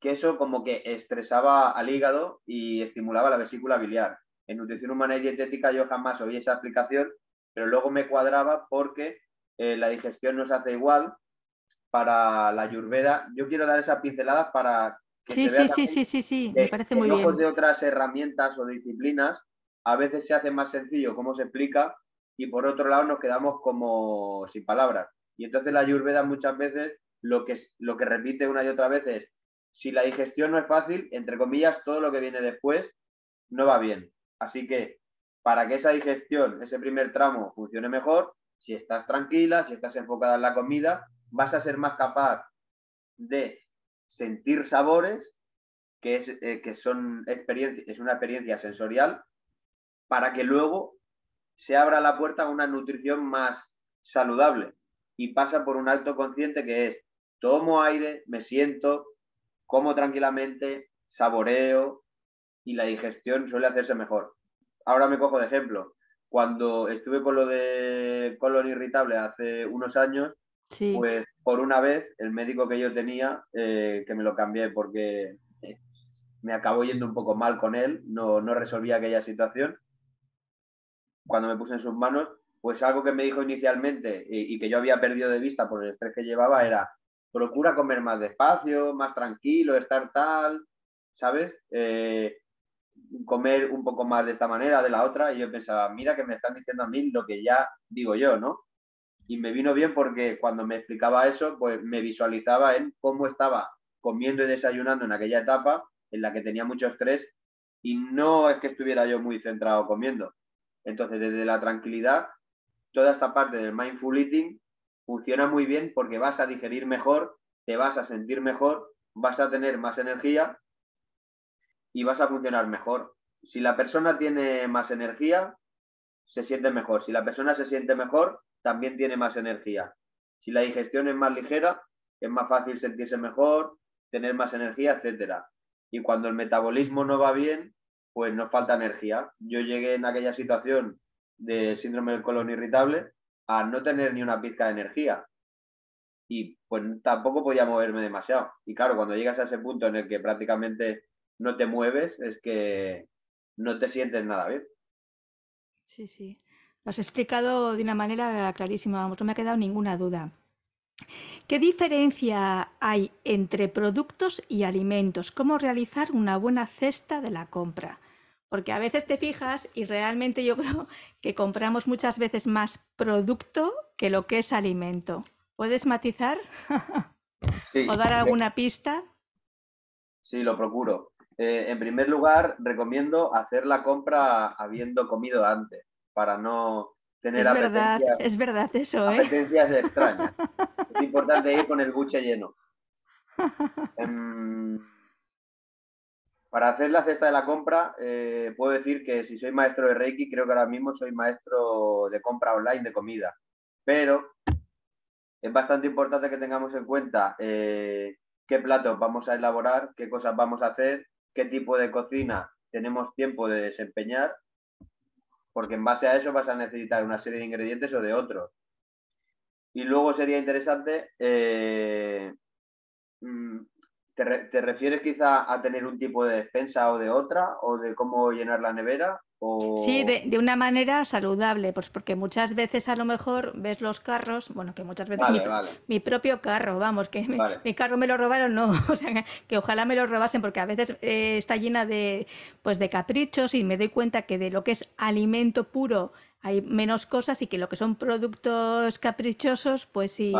S2: que eso como que estresaba al hígado y estimulaba la vesícula biliar. En nutrición humana y dietética yo jamás oí esa explicación, pero luego me cuadraba porque eh, la digestión no se hace igual. Para la ayurveda, yo quiero dar esas pinceladas para
S1: que sí, sí, sí, sí, sí, sí, me parece muy bien.
S2: de otras herramientas o disciplinas, a veces se hace más sencillo cómo se explica y por otro lado nos quedamos como sin palabras. Y entonces la ayurveda muchas veces lo que, lo que repite una y otra vez es, si la digestión no es fácil, entre comillas, todo lo que viene después no va bien. Así que para que esa digestión, ese primer tramo funcione mejor, si estás tranquila, si estás enfocada en la comida, vas a ser más capaz de sentir sabores, que, es, eh, que son es una experiencia sensorial, para que luego se abra la puerta a una nutrición más saludable. Y pasa por un alto consciente que es tomo aire, me siento, como tranquilamente, saboreo y la digestión suele hacerse mejor. Ahora me cojo de ejemplo. Cuando estuve con lo de colon irritable hace unos años, pues por una vez el médico que yo tenía, eh, que me lo cambié porque eh, me acabó yendo un poco mal con él, no, no resolvía aquella situación, cuando me puse en sus manos, pues algo que me dijo inicialmente y, que yo había perdido de vista por el estrés que llevaba era, procura comer más despacio, más tranquilo, estar tal, ¿sabes? Eh, comer un poco más de esta manera, de la otra, y yo pensaba, mira que me están diciendo a mí lo que ya digo yo, ¿no? Y me vino bien porque cuando me explicaba eso, pues me visualizaba en cómo estaba comiendo y desayunando en aquella etapa en la que tenía mucho estrés y no es que estuviera yo muy centrado comiendo. Entonces, desde la tranquilidad, toda esta parte del mindful eating funciona muy bien porque vas a digerir mejor, te vas a sentir mejor, vas a tener más energía y vas a funcionar mejor. Si la persona tiene más energía, se siente mejor. Si la persona se siente mejor, también tiene más energía. Si la digestión es más ligera, es más fácil sentirse mejor, tener más energía, etcétera. Y cuando el metabolismo no va bien, pues nos falta energía. Yo llegué en aquella situación de síndrome del colon irritable a no tener ni una pizca de energía. Y pues tampoco podía moverme demasiado. Y claro, cuando llegas a ese punto en el que prácticamente no te mueves, es que no te sientes nada bien.
S1: Sí, sí. Lo has explicado de una manera clarísima, vamos, no me ha quedado ninguna duda. ¿Qué diferencia hay entre productos y alimentos? ¿Cómo realizar una buena cesta de la compra? Porque a veces te fijas y realmente yo creo que compramos muchas veces más producto que lo que es alimento. ¿Puedes matizar? ¿O dar alguna pista?
S2: Sí, lo procuro. Eh, en primer lugar, recomiendo hacer la compra habiendo comido antes, para no tener
S1: es verdad, es verdad eso,
S2: ¿eh? extrañas. es importante ir con el buche lleno. Em, para hacer la cesta de la compra, eh, puedo decir que si soy maestro de Reiki, creo que ahora mismo soy maestro de compra online de comida. Pero es bastante importante que tengamos en cuenta eh, qué platos vamos a elaborar, qué cosas vamos a hacer, qué tipo de cocina tenemos tiempo de desempeñar, porque en base a eso vas a necesitar una serie de ingredientes o de otros. Y luego sería interesante eh, mm, ¿Te, refieres quizá a tener un tipo de despensa o de otra? ¿O de cómo llenar la nevera?
S1: Sí, de, una manera saludable, pues porque muchas veces a lo mejor ves los carros, bueno, que muchas veces mi, propio carro, vamos, que mi, carro me lo robaron, no, o sea, que ojalá me lo robasen porque a veces eh, está llena de, pues de caprichos y me doy cuenta que de lo que es alimento puro hay menos cosas y que lo que son productos caprichosos, pues sí,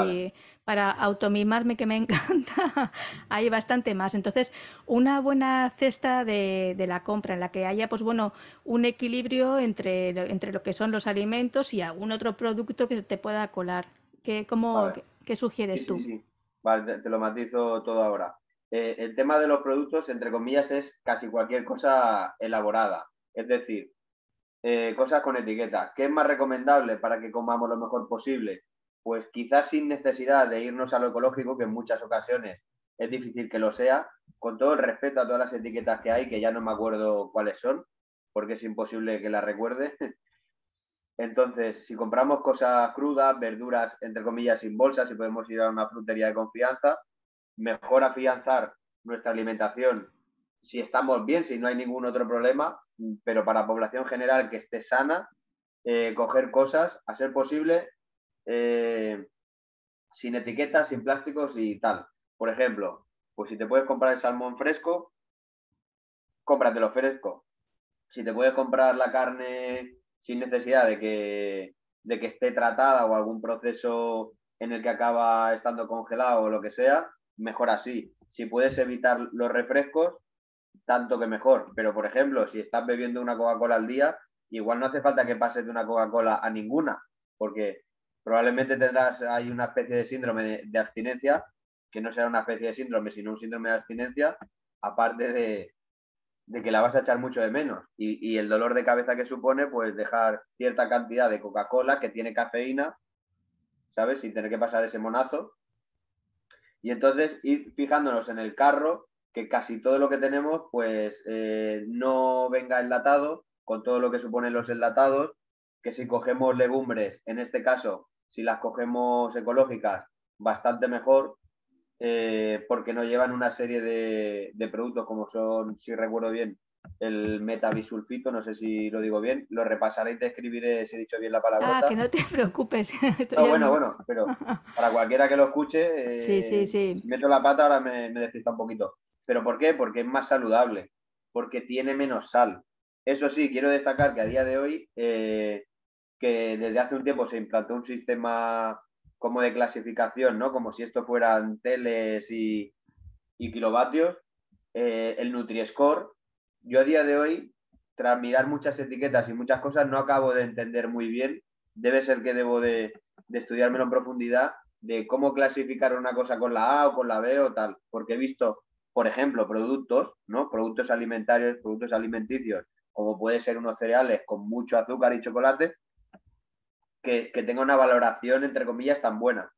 S1: para automimarme que me encanta, hay bastante más. Entonces, una buena cesta de, la compra en la que haya, pues bueno, un equilibrio entre, entre lo que son los alimentos y algún otro producto que te pueda colar. ¿Qué, cómo, ¿qué, sugieres tú?
S2: Sí, Vale, te, lo matizo todo ahora. Eh, el tema de los productos, entre comillas, es casi cualquier cosa elaborada. Es decir, eh, cosas con etiqueta. ¿Qué es más recomendable para que comamos lo mejor posible? Pues quizás sin necesidad de irnos a lo ecológico, que en muchas ocasiones es difícil que lo sea, con todo el respeto a todas las etiquetas que hay, que ya no me acuerdo cuáles son, porque es imposible que las recuerde. Entonces, si compramos cosas crudas, verduras, entre comillas, sin bolsas, si podemos ir a una frutería de confianza, mejor afianzar nuestra alimentación si estamos bien, si no hay ningún otro problema, pero para población general que esté sana, eh, coger cosas, a ser posible, eh, sin etiquetas, sin plásticos y tal. Por ejemplo, pues si te puedes comprar el salmón fresco, cómpratelo fresco. Si te puedes comprar la carne sin necesidad de que, de que esté tratada o algún proceso en el que acaba estando congelado o lo que sea, mejor así. Si puedes evitar los refrescos, tanto que mejor. Pero, por ejemplo, si estás bebiendo una Coca-Cola al día, igual no hace falta que pases de una Coca-Cola a ninguna, porque probablemente tendrás hay una especie de síndrome de, abstinencia, que no será una especie de síndrome, sino un síndrome de abstinencia, aparte de, que la vas a echar mucho de menos. Y, y, el dolor de cabeza que supone, pues dejar cierta cantidad de Coca-Cola que tiene cafeína, ¿sabes? Sin tener que pasar ese monazo. Y entonces ir fijándonos en el carro que casi todo lo que tenemos pues eh, no venga enlatado, con todo lo que suponen los enlatados, que si cogemos legumbres, en este caso, si las cogemos ecológicas, bastante mejor, eh, porque no llevan una serie de, de, productos como son, si recuerdo bien, el metabisulfito, no sé si lo digo bien, lo repasaré y te escribiré si he dicho bien la palabra.
S1: Ah, que no te preocupes.
S2: No, bueno, bueno, pero para cualquiera que lo escuche,
S1: sí, sí, sí.
S2: Si meto la pata, ahora me, me despista un poquito. ¿Pero por qué? Porque es más saludable, porque tiene menos sal. Eso sí, quiero destacar que a día de hoy, eh, que desde hace un tiempo se implantó un sistema como de clasificación, ¿no? Como si esto fueran teles y, kilovatios, eh, el Nutri-Score. Yo a día de hoy, tras mirar muchas etiquetas y muchas cosas, no acabo de entender muy bien. Debe ser que debo de, de en profundidad de cómo clasificar una cosa con la A o con la B o tal, porque he visto por ejemplo, productos, ¿no? Productos alimentarios, productos alimenticios, como puede ser unos cereales con mucho azúcar y chocolate, que, que tenga una valoración, entre comillas, tan buena.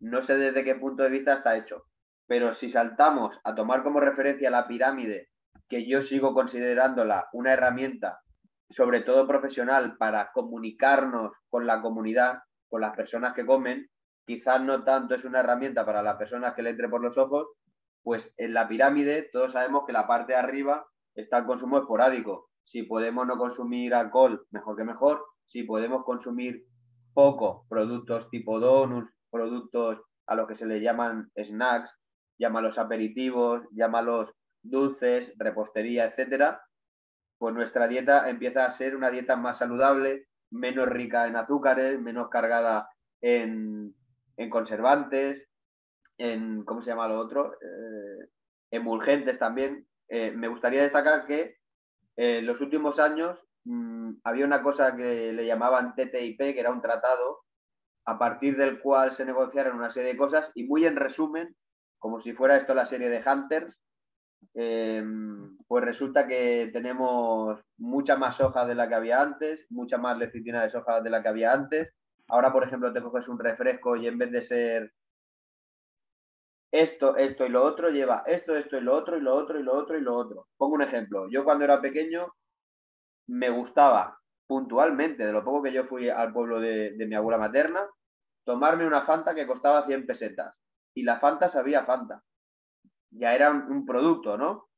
S2: No sé desde qué punto de vista está hecho, pero si saltamos a tomar como referencia la pirámide, que yo sigo considerándola una herramienta, sobre todo profesional, para comunicarnos con la comunidad, con las personas que comen, quizás no tanto es una herramienta para las personas que le entre por los ojos, pues en la pirámide todos sabemos que la parte de arriba está el consumo esporádico. Si podemos no consumir alcohol, mejor que mejor. Si podemos consumir poco, productos tipo donuts, productos a los que se le llaman snacks, llámalos aperitivos, llámalos dulces, repostería, etcétera, pues nuestra dieta empieza a ser una dieta más saludable, menos rica en azúcares, menos cargada en, en conservantes, en ¿cómo se llama lo otro? Eh, emulgentes también. Eh, me gustaría destacar que en los últimos años mm, había una cosa que le llamaban TTIP, que era un tratado a partir del cual se negociaron una serie de cosas y muy en resumen, como si fuera esto la serie de Hunters, em, pues resulta que tenemos mucha más soja de la que había antes, mucha más lecitina de soja de la que había antes. Ahora, por ejemplo, te coges un refresco y en vez de ser esto, esto y lo otro, lleva esto, esto y lo otro y lo otro y lo otro y lo otro. Pongo un ejemplo. Yo cuando era pequeño me gustaba puntualmente, de lo poco que yo fui al pueblo de mi abuela materna, tomarme una Fanta que costaba 100 pesetas. Y la Fanta sabía Fanta. Ya era un, producto, ¿no?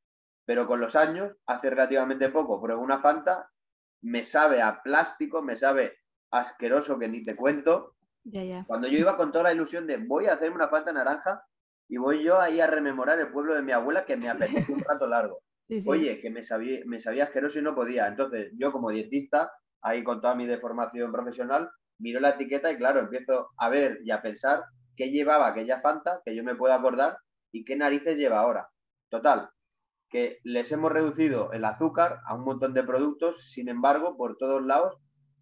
S2: Pero con los años, hace relativamente poco, pero una Fanta me sabe a plástico, me sabe asqueroso que ni te cuento. Cuando yo iba con toda la ilusión de voy a hacerme una Fanta naranja y voy yo ahí a rememorar el pueblo de mi abuela que me apetece un rato largo. Oye, que me sabía, me sabía asqueroso y no podía. Entonces, yo como dietista, ahí con toda mi deformación profesional, miro la etiqueta y claro, empiezo a ver y a pensar qué llevaba aquella Fanta, que yo me puedo acordar, y qué narices lleva ahora. Total, que les hemos reducido el azúcar a un montón de productos, sin embargo, por todos lados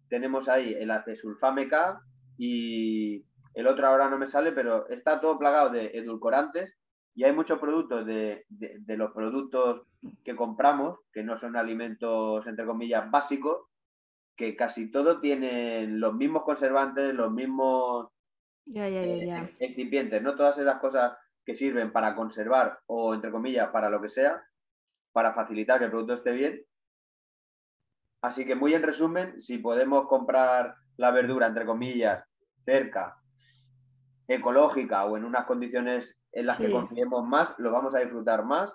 S2: tenemos ahí el acesulfame K y el otro ahora no me sale, pero está todo plagado de edulcorantes y hay muchos productos de, de los productos que compramos, que no son alimentos, entre comillas, básicos, que casi todo tienen los mismos conservantes, los mismos
S1: ya, ya, ya,
S2: eh, excipientes, no todas esas cosas que sirven para conservar o, entre comillas, para lo que sea, para facilitar que el producto esté bien. Así que muy en resumen, si podemos comprar la verdura, entre comillas, cerca, ecológica o en unas condiciones en las que confiemos más, lo vamos a disfrutar más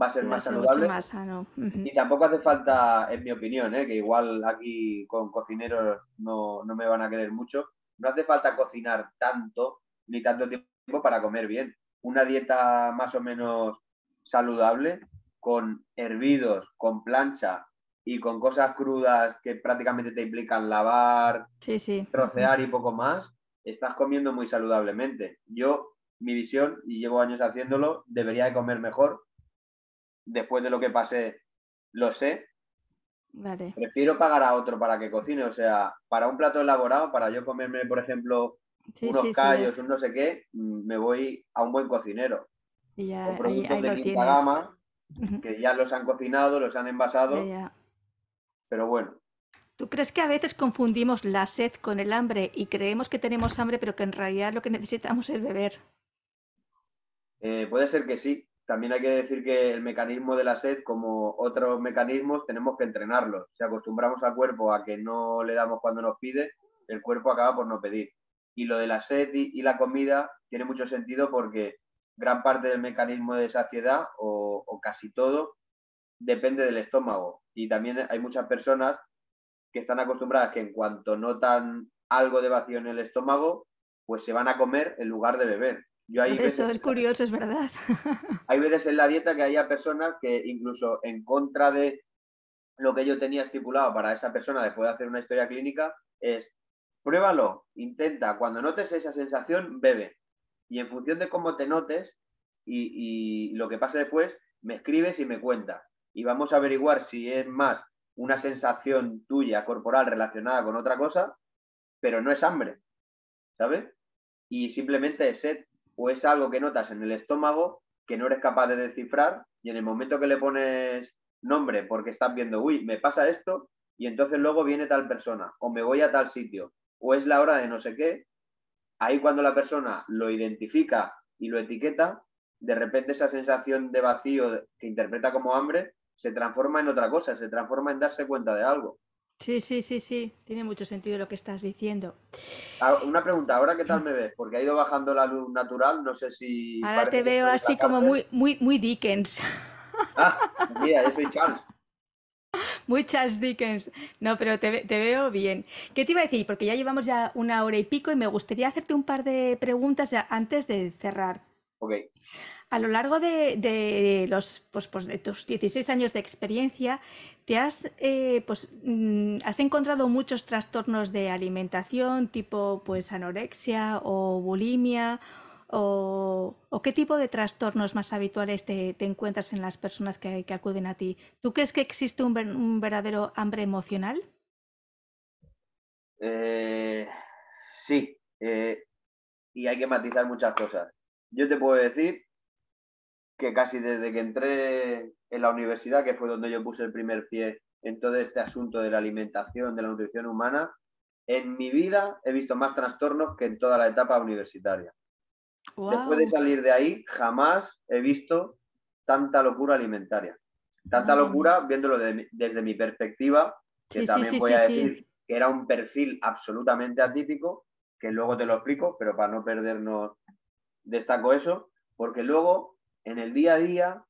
S2: va a ser más saludable.
S1: Más sano.
S2: Y tampoco hace falta, en mi opinión, ¿eh? que igual aquí con cocineros no, me van a querer mucho, no hace falta cocinar tanto ni tanto tiempo para comer bien. Una dieta más o menos saludable, con hervidos, con plancha y con cosas crudas que prácticamente te implican lavar, trocear y poco más, estás comiendo muy saludablemente. Yo, mi visión, y llevo años haciéndolo, debería de comer mejor después de lo que pasé, lo sé. Prefiero pagar a otro para que cocine. O sea, para un plato elaborado, para yo comerme, por ejemplo, unos callos, un no sé qué, mm, me voy a un buen cocinero.
S1: Y ya, productos de quinta gama,
S2: que ya los han cocinado, los han envasado. Pero bueno.
S1: ¿Tú crees que a veces confundimos la sed con el hambre y creemos que tenemos hambre, pero que en realidad lo que necesitamos es beber?
S2: Eh, puede ser que sí, también hay que decir que el mecanismo de la sed, como otros mecanismos, tenemos que entrenarlos. Si acostumbramos al cuerpo a que no le damos cuando nos pide, el cuerpo acaba por no pedir. Y lo de la sed y, la comida tiene mucho sentido porque gran parte del mecanismo de saciedad, o casi todo, depende del estómago. Y también hay muchas personas que están acostumbradas que en cuanto notan algo de vacío en el estómago, pues se van a comer en lugar de beber.
S1: Eso es curioso, es verdad.
S2: Hay veces en la dieta que haya personas que incluso en contra de lo que yo tenía estipulado para esa persona después de hacer una historia clínica es pruébalo, intenta, cuando notes esa sensación, bebe. Y en función de cómo te notes y, y lo que pase después, me escribes y me cuentas. Y vamos a averiguar si es más una sensación tuya corporal relacionada con otra cosa, pero no es hambre, ¿sabes? Y simplemente es sed o es algo que notas en el estómago que no eres capaz de descifrar y en el momento que le pones nombre porque estás viendo, uy, me pasa esto y entonces luego viene tal persona o me voy a tal sitio o es la hora de no sé qué, ahí cuando la persona lo identifica y lo etiqueta, de repente esa sensación de vacío que interpreta como hambre se transforma en otra cosa, se transforma en darse cuenta de algo.
S1: Sí, sí, sí, sí, tiene mucho sentido lo que estás diciendo.
S2: Ah, una pregunta, ¿ahora qué tal me ves? Porque ha ido bajando la luz natural, no sé si...
S1: Ahora te veo así como muy, muy, muy Dickens.
S2: Ah, mira, yo soy Charles.
S1: Muy Charles Dickens. No, pero te, te, veo bien. ¿Qué te iba a decir? Porque ya llevamos ya una hora y pico y me gustaría hacerte un par de preguntas antes de cerrar.
S2: Ok.
S1: A lo largo de, los, pues, pues, de tus 16 años de experiencia, ¿te has, eh, pues, mm, has encontrado muchos trastornos de alimentación, tipo pues, anorexia o bulimia? o, qué tipo de trastornos más habituales te, encuentras en las personas que, acuden a ti? ¿Tú crees que existe un, verdadero hambre emocional?
S2: Eh, sí, eh, y hay que matizar muchas cosas. Yo te puedo decir que casi desde que entré en la universidad, que fue donde yo puse el primer pie en todo este asunto de la alimentación, de la nutrición humana, en mi vida he visto más trastornos que en toda la etapa universitaria. Después de salir de ahí, jamás he visto tanta locura alimentaria. Tanta locura viéndolo desde mi perspectiva, que también voy a decir que era un perfil absolutamente atípico, que luego te lo explico, pero para no perdernos, destaco eso, porque luego en el día a día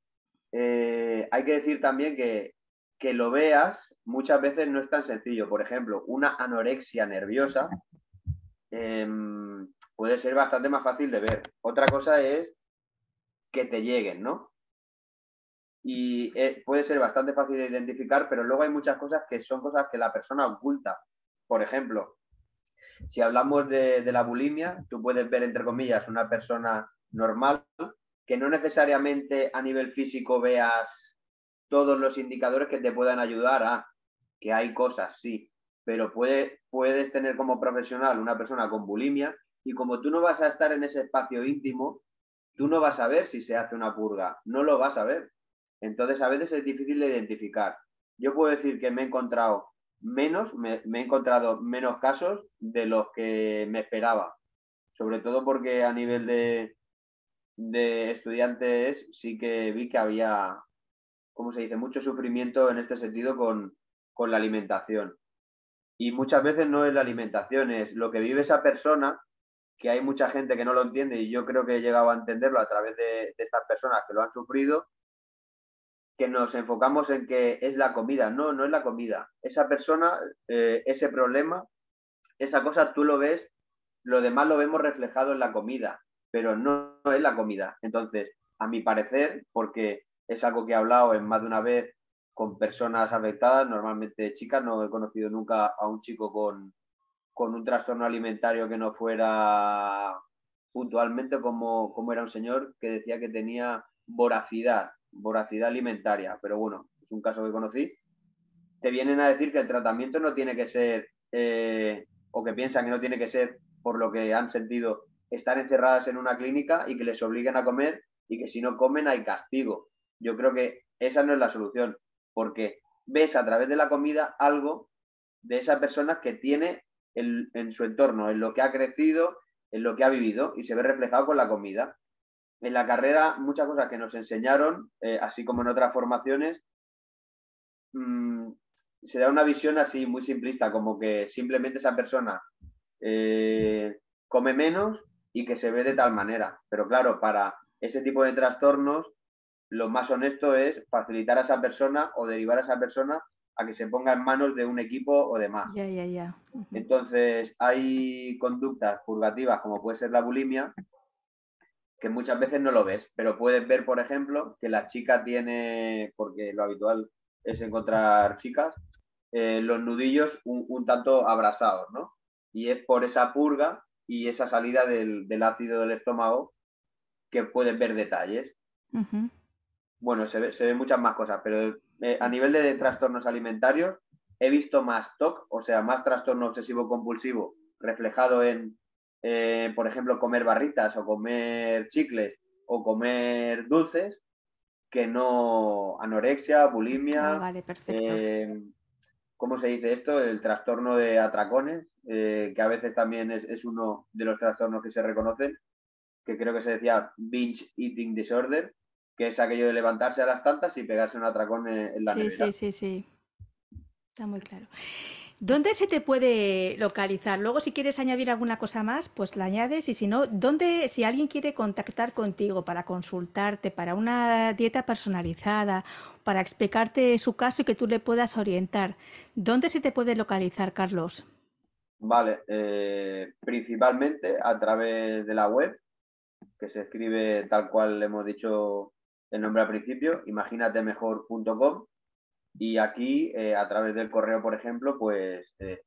S2: eh, hay que decir también que, que lo veas muchas veces no es tan sencillo. Por ejemplo, una anorexia nerviosa em, puede ser bastante más fácil de ver. Otra cosa es que te lleguen, ¿no? Y eh, puede ser bastante fácil de identificar, pero luego hay muchas cosas que son cosas que la persona oculta. Por ejemplo, si hablamos de, la bulimia, tú puedes ver, entre comillas, una persona normal que no necesariamente a nivel físico veas todos los indicadores que te puedan ayudar a que hay cosas, sí, pero puede, puedes tener como profesional una persona con bulimia y como tú no vas a estar en ese espacio íntimo, tú no vas a ver si se hace una purga, no lo vas a ver. Entonces a veces es difícil de identificar. Yo puedo decir que me he encontrado menos, me, he encontrado menos casos de los que me esperaba. Sobre todo porque a nivel de, de estudiantes sí que vi que había, ¿cómo se dice?, mucho sufrimiento en este sentido con, con la alimentación. Y muchas veces no es la alimentación, es lo que vive esa persona que hay mucha gente que no lo entiende y yo creo que he llegado a entenderlo a través de, estas personas que lo han sufrido, que nos enfocamos en que es la comida. No, no es la comida. Esa persona, eh, ese problema, esa cosa tú lo ves, lo demás lo vemos reflejado en la comida, pero no, no es la comida. Entonces, a mi parecer, porque es algo que he hablado en más de una vez con personas afectadas, normalmente chicas, no he conocido nunca a un chico con, con un trastorno alimentario que no fuera puntualmente como, como era un señor que decía que tenía voracidad, voracidad alimentaria, pero bueno, es un caso que conocí, te vienen a decir que el tratamiento no tiene que ser, eh, o que piensan que no tiene que ser por lo que han sentido estar encerradas en una clínica y que les obliguen a comer y que si no comen hay castigo. Yo creo que esa no es la solución, porque ves a través de la comida algo de esa persona que tiene en, su entorno, en lo que ha crecido, en lo que ha vivido y se ve reflejado con la comida. En la carrera, muchas cosas que nos enseñaron, eh, así como en otras formaciones, mm, se da una visión así muy simplista, como que simplemente esa persona eh, come menos y que se ve de tal manera. Pero claro, para ese tipo de trastornos, lo más honesto es facilitar a esa persona o derivar a esa persona a que se ponga en manos de un equipo o demás.
S1: Ya, ya, ya.
S2: Entonces, hay conductas purgativas, como puede ser la bulimia, que muchas veces no lo ves, pero puedes ver, por ejemplo, que la chica tiene, porque lo habitual es encontrar chicas, eh, los nudillos un, tanto abrasados, ¿no? Y es por esa purga y esa salida del, ácido del estómago que puedes ver detalles. Bueno, se, ve, se ven muchas más cosas, pero eh, a nivel de trastornos alimentarios, he visto más TOC, o sea, más trastorno obsesivo-compulsivo reflejado en, eh, por ejemplo, comer barritas o comer chicles o comer dulces, que no anorexia, bulimia.
S1: Ah, vale, perfecto. Eh,
S2: ¿Cómo se dice esto? El trastorno de atracones, que a veces también es, es, uno de los trastornos que se reconocen, que creo que se decía binge eating disorder, que es aquello de levantarse a las tantas y pegarse un atracón en, la
S1: Sí, sí, sí, sí. Está muy claro. ¿Dónde se te puede localizar? Luego, si quieres añadir alguna cosa más, pues la añades. Y si no, ¿dónde, si alguien quiere contactar contigo para consultarte, para una dieta personalizada, para explicarte su caso y que tú le puedas orientar, ¿dónde se te puede localizar, Carlos?
S2: Vale, eh, principalmente a través de la web, que se escribe tal cual hemos dicho el nombre al principio, imaginatemejor.com. Y aquí, eh, a través del correo, por ejemplo, pues eh,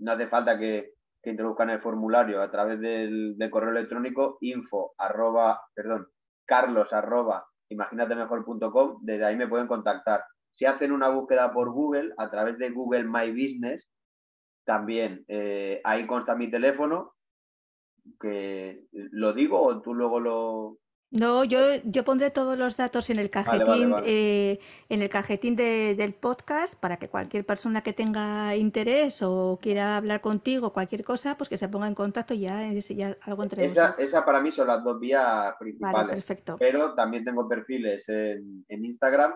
S2: no hace falta que, que introduzcan el formulario a través del, correo electrónico info arroba, perdón, carlos arroba imaginatemejor.com, desde ahí me pueden contactar. Si hacen una búsqueda por Google, a través de Google My Business, también eh, ahí consta mi teléfono, que lo digo o tú luego lo,
S1: no, yo, yo pondré todos los datos en el cajetín, eh, en el cajetín del podcast para que cualquier persona que tenga interés o quiera hablar contigo, cualquier cosa, pues que se ponga en contacto y ya, ya algo entre
S2: esa, esa para mí son las dos vías principales.
S1: Perfecto.
S2: Pero también tengo perfiles en, Instagram,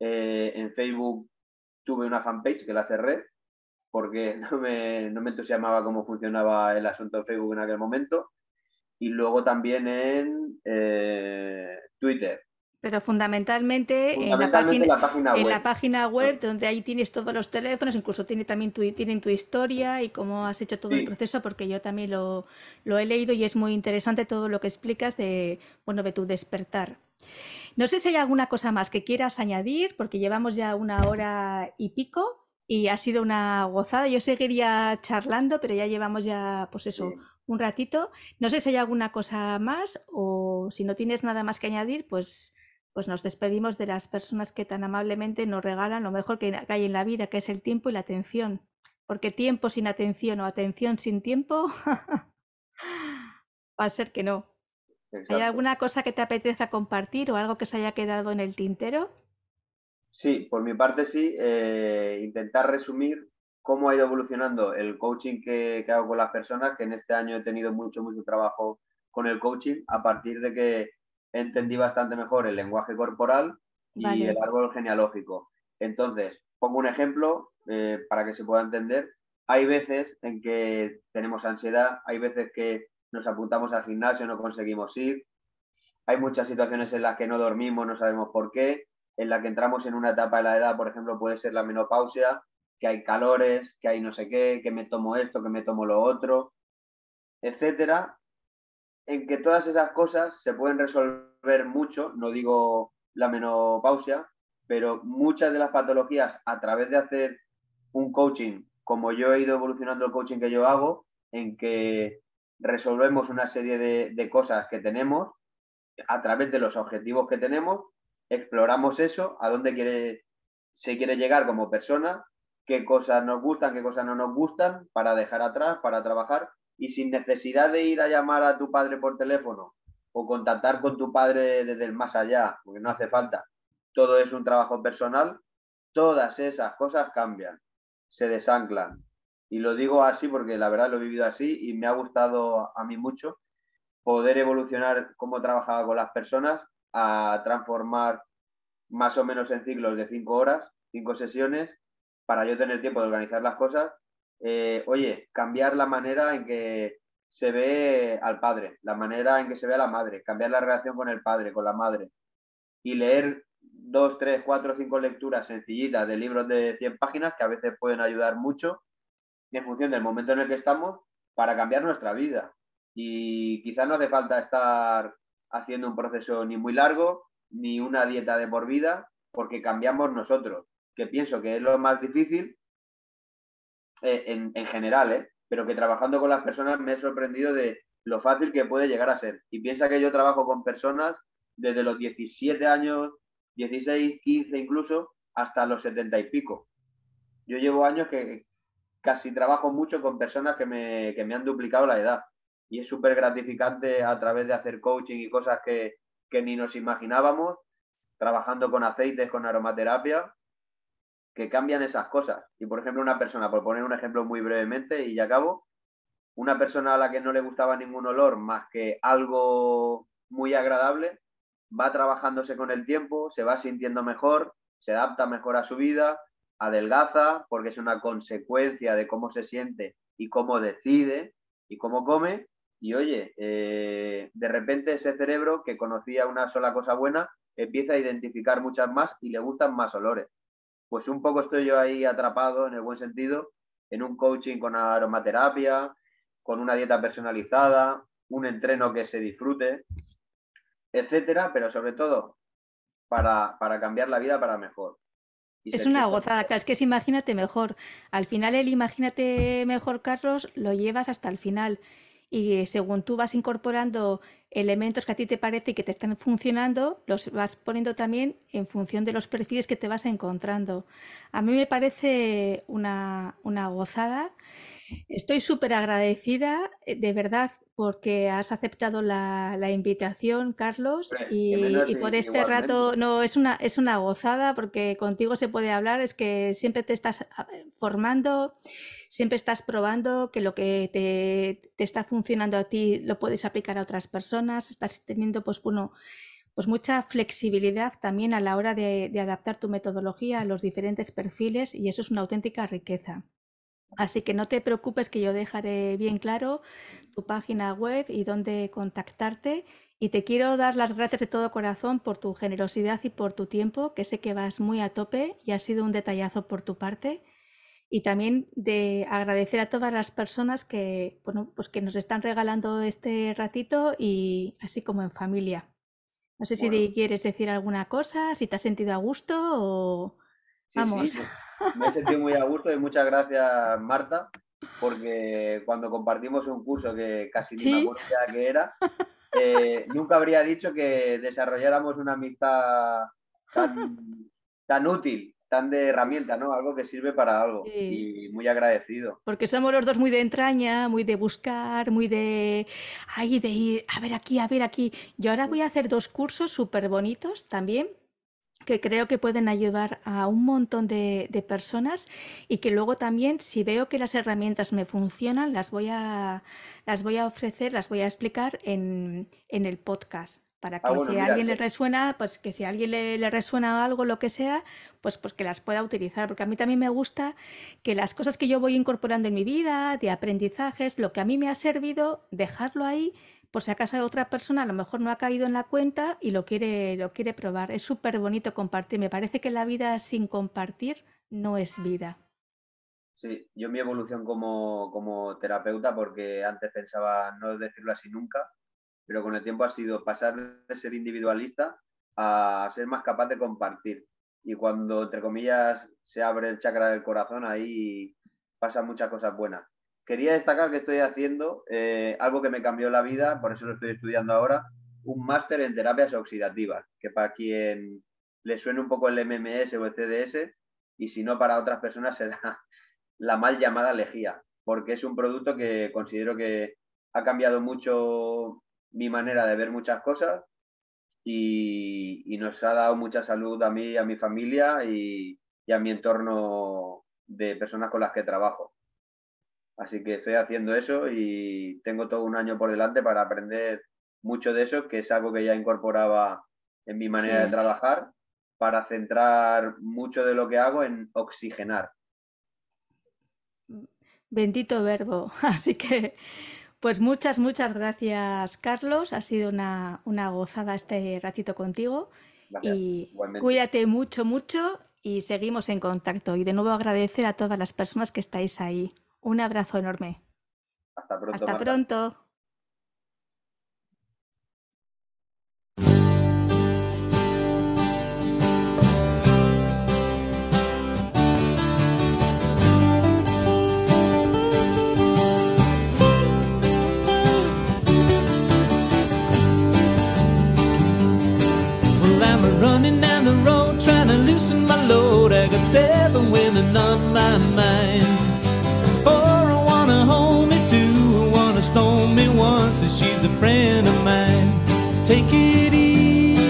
S2: eh, en Facebook tuve una fanpage que la cerré porque no me, no me entusiasmaba cómo funcionaba el asunto de Facebook en aquel momento y luego también en eh, Twitter.
S1: Pero fundamentalmente, en, la página, en la página web, donde ahí tienes todos los teléfonos, incluso tiene también tu, tienen tu historia y cómo has hecho todo el proceso, porque yo también lo, lo, he leído y es muy interesante todo lo que explicas de, bueno, de tu despertar. No sé si hay alguna cosa más que quieras añadir, porque llevamos ya una hora y pico y ha sido una gozada. Yo seguiría charlando, pero ya llevamos ya, pues eso, un ratito. No sé si hay alguna cosa más o si no tienes nada más que añadir, pues, pues nos despedimos de las personas que tan amablemente nos regalan lo mejor que hay en la vida, que es el tiempo y la atención. Porque tiempo sin atención o atención sin tiempo va a ser que no. ¿Hay alguna cosa que te apetezca compartir o algo que se haya quedado en el tintero?
S2: Sí, por mi parte sí. Eh, intentar resumir cómo ha ido evolucionando el coaching que, hago con las personas, que en este año he tenido mucho, mucho trabajo con el coaching, a partir de que entendí bastante mejor el lenguaje corporal y el árbol genealógico. Entonces, pongo un ejemplo eh, para que se pueda entender. Hay veces en que tenemos ansiedad, hay veces que nos apuntamos al gimnasio, no conseguimos ir, hay muchas situaciones en las que no dormimos, no sabemos por qué, en la que entramos en una etapa de la edad, por ejemplo, puede ser la menopausia, que hay calores, que hay no sé qué, que me tomo esto, que me tomo lo otro, etcétera, en que todas esas cosas se pueden resolver mucho, no digo la menopausia, pero muchas de las patologías a través de hacer un coaching, como yo he ido evolucionando el coaching que yo hago, en que resolvemos una serie de, cosas que tenemos a través de los objetivos que tenemos, exploramos eso, a dónde se quiere llegar como persona qué cosas nos gustan, qué cosas no nos gustan, para dejar atrás, para trabajar y sin necesidad de ir a llamar a tu padre por teléfono o contactar con tu padre desde el más allá, porque no hace falta. Todo es un trabajo personal. Todas esas cosas cambian, se desanclan. Y lo digo así porque la verdad lo he vivido así y me ha gustado a mí mucho poder evolucionar cómo trabajaba con las personas a transformar más o menos en ciclos de cinco horas, cinco sesiones, para yo tener tiempo de organizar las cosas, eh, oye, cambiar la manera en que se ve al padre, la manera en que se ve a la madre, cambiar la relación con el padre, con la madre, y leer dos, tres, cuatro, cinco lecturas sencillitas de libros de 100 páginas que a veces pueden ayudar mucho en función del momento en el que estamos para cambiar nuestra vida. Y quizás no hace falta estar haciendo un proceso ni muy largo, ni una dieta de por vida, porque cambiamos nosotros que pienso que es lo más difícil eh, en, general, ¿eh? pero que trabajando con las personas me he sorprendido de lo fácil que puede llegar a ser. Y piensa que yo trabajo con personas desde los 17 años, 16, 15 incluso, hasta los 70 y pico. Yo llevo años que casi trabajo mucho con personas que me, que me han duplicado la edad. Y es súper gratificante a través de hacer coaching y cosas que, que ni nos imaginábamos, trabajando con aceites, con aromaterapia, que cambian esas cosas. Y por ejemplo, una persona, por poner un ejemplo muy brevemente y ya acabo, una persona a la que no le gustaba ningún olor más que algo muy agradable, va trabajándose con el tiempo, se va sintiendo mejor, se adapta mejor a su vida, adelgaza, porque es una consecuencia de cómo se siente y cómo decide y cómo come. Y oye, eh, de repente ese cerebro que conocía una sola cosa buena empieza a identificar muchas más y le gustan más olores pues un poco estoy yo ahí atrapado en el buen sentido, en un coaching con aromaterapia, con una dieta personalizada, un entreno que se disfrute, etcétera, pero sobre todo para, cambiar la vida para mejor.
S1: es una gozada, claro, es que es imagínate mejor. Al final el imagínate mejor, Carlos, lo llevas hasta el final. Y según tú vas incorporando elementos que a ti te parece y que te están funcionando, los vas poniendo también en función de los perfiles que te vas encontrando. A mí me parece una, una gozada. Estoy súper agradecida, eh, de verdad, porque has aceptado la, invitación, Carlos, y, por este rato, no, es una, es una gozada, porque contigo se puede hablar, es que siempre te estás ah, formando, siempre estás probando que lo que te, está funcionando a ti lo puedes aplicar a otras personas, estás teniendo, pues, bueno, pues mucha flexibilidad también a la hora de adaptar tu metodología a los diferentes perfiles, y eso es una auténtica riqueza. Así que no te preocupes que yo dejaré bien claro tu página web y dónde contactarte. Y te quiero dar las gracias de todo corazón por tu generosidad y por tu tiempo, que sé que vas muy a tope y ha sido un detallazo por tu parte. Y también de agradecer a todas las personas que, bueno, pues que nos están regalando este ratito y así como en familia. No sé si quieres decir alguna cosa, si te has sentido a gusto o... Vamos.
S2: me he sentido muy a gusto y muchas gracias, Marta, porque cuando compartimos un curso que casi ni me acuerdo que era, eh, nunca habría dicho que desarrolláramos una amistad tan, útil, tan de herramienta, ¿no? Algo que sirve para algo. Y muy agradecido.
S1: Porque somos los dos muy de entraña, muy de buscar, muy de. Ay, de ir, a ver aquí, a ver aquí. Yo ahora voy a hacer dos cursos súper bonitos también que creo que pueden ayudar a un montón de, personas y que luego también si veo que las herramientas me funcionan las voy a, las voy a ofrecer, las voy a explicar en, el podcast para ah, que si a alguien le resuena, pues que si a alguien le, resuena algo, lo que sea, pues, pues que las pueda utilizar. Porque a mí también me gusta que las cosas que yo voy incorporando en mi vida, de aprendizajes, lo que a mí me ha servido, dejarlo ahí por si acaso otra persona a lo mejor no ha caído en la cuenta y lo quiere, lo quiere probar. Es súper bonito compartir. Me parece que la vida sin compartir no es vida.
S2: Sí, yo mi evolución como, como terapeuta, porque antes pensaba no decirlo así nunca, pero con el tiempo ha sido pasar de ser individualista a ser más capaz de compartir. Y cuando, entre comillas, se abre el chakra del corazón, ahí pasan muchas cosas buenas quería destacar que estoy haciendo eh, algo que me cambió la vida, por eso lo estoy estudiando ahora, un máster en terapias oxidativas, que para quien le suene un poco el MMS o el CDS, y si no para otras personas será la mal llamada lejía, porque es un producto que considero que ha cambiado mucho mi manera de ver muchas cosas y, nos ha dado mucha salud a mí, a mi familia y a mi entorno de personas con las que trabajo. Así que estoy haciendo eso y tengo todo un año por delante para aprender mucho de eso, que es algo que ya incorporaba en mi manera de trabajar, para centrar mucho de lo que hago en oxigenar.
S1: Bendito verbo. Así que, pues muchas, muchas gracias, Carlos. Ha sido una, gozada este ratito contigo. y cuídate mucho, mucho y seguimos en contacto. Y de nuevo agradecer a todas las personas que estáis ahí. Un abrazo enorme.
S2: Hasta pronto.
S1: Hasta pronto. Seven on my mind. For I wanna hold me too, I wanna snow me once that she's a friend of mine. Take it easy,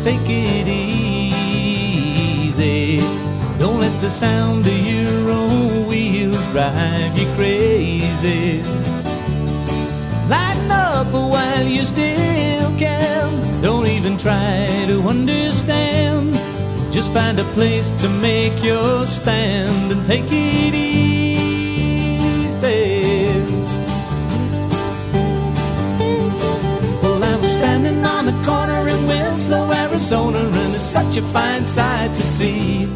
S1: take it easy. Don't let the sound of your own wheels drive you crazy. Lighten up while you still can. Don't even try to understand. Just find a place to make your stand and take it easy. Well, I was standing on the corner in Winslow, Arizona, and it's such a fine sight to see.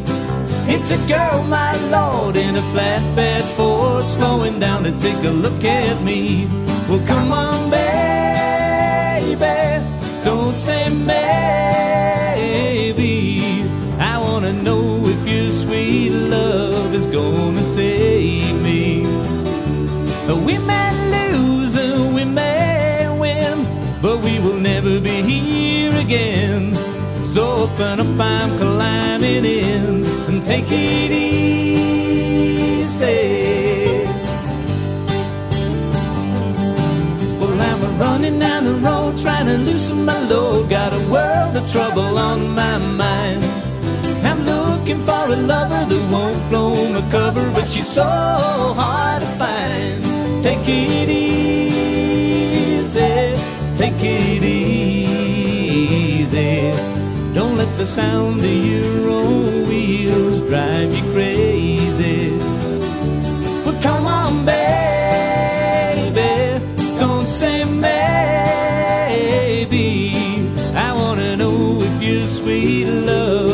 S1: It's a girl, my lord, in a flatbed Ford, slowing down to take a look at me. Well, come on, baby, love is gonna save
S3: me. We may lose and we may win, but we will never be here again. So open up, I'm climbing in and take it easy. Well, I'm running down the road trying to loosen my load. Got a world of trouble on my mind. I'm looking for a love weather won't blow my cover, but she's so hard to find. Take it easy, take it easy. Don't let the sound of your own wheels drive you crazy. But well, come on, baby, don't say maybe. I wanna know if your sweet love.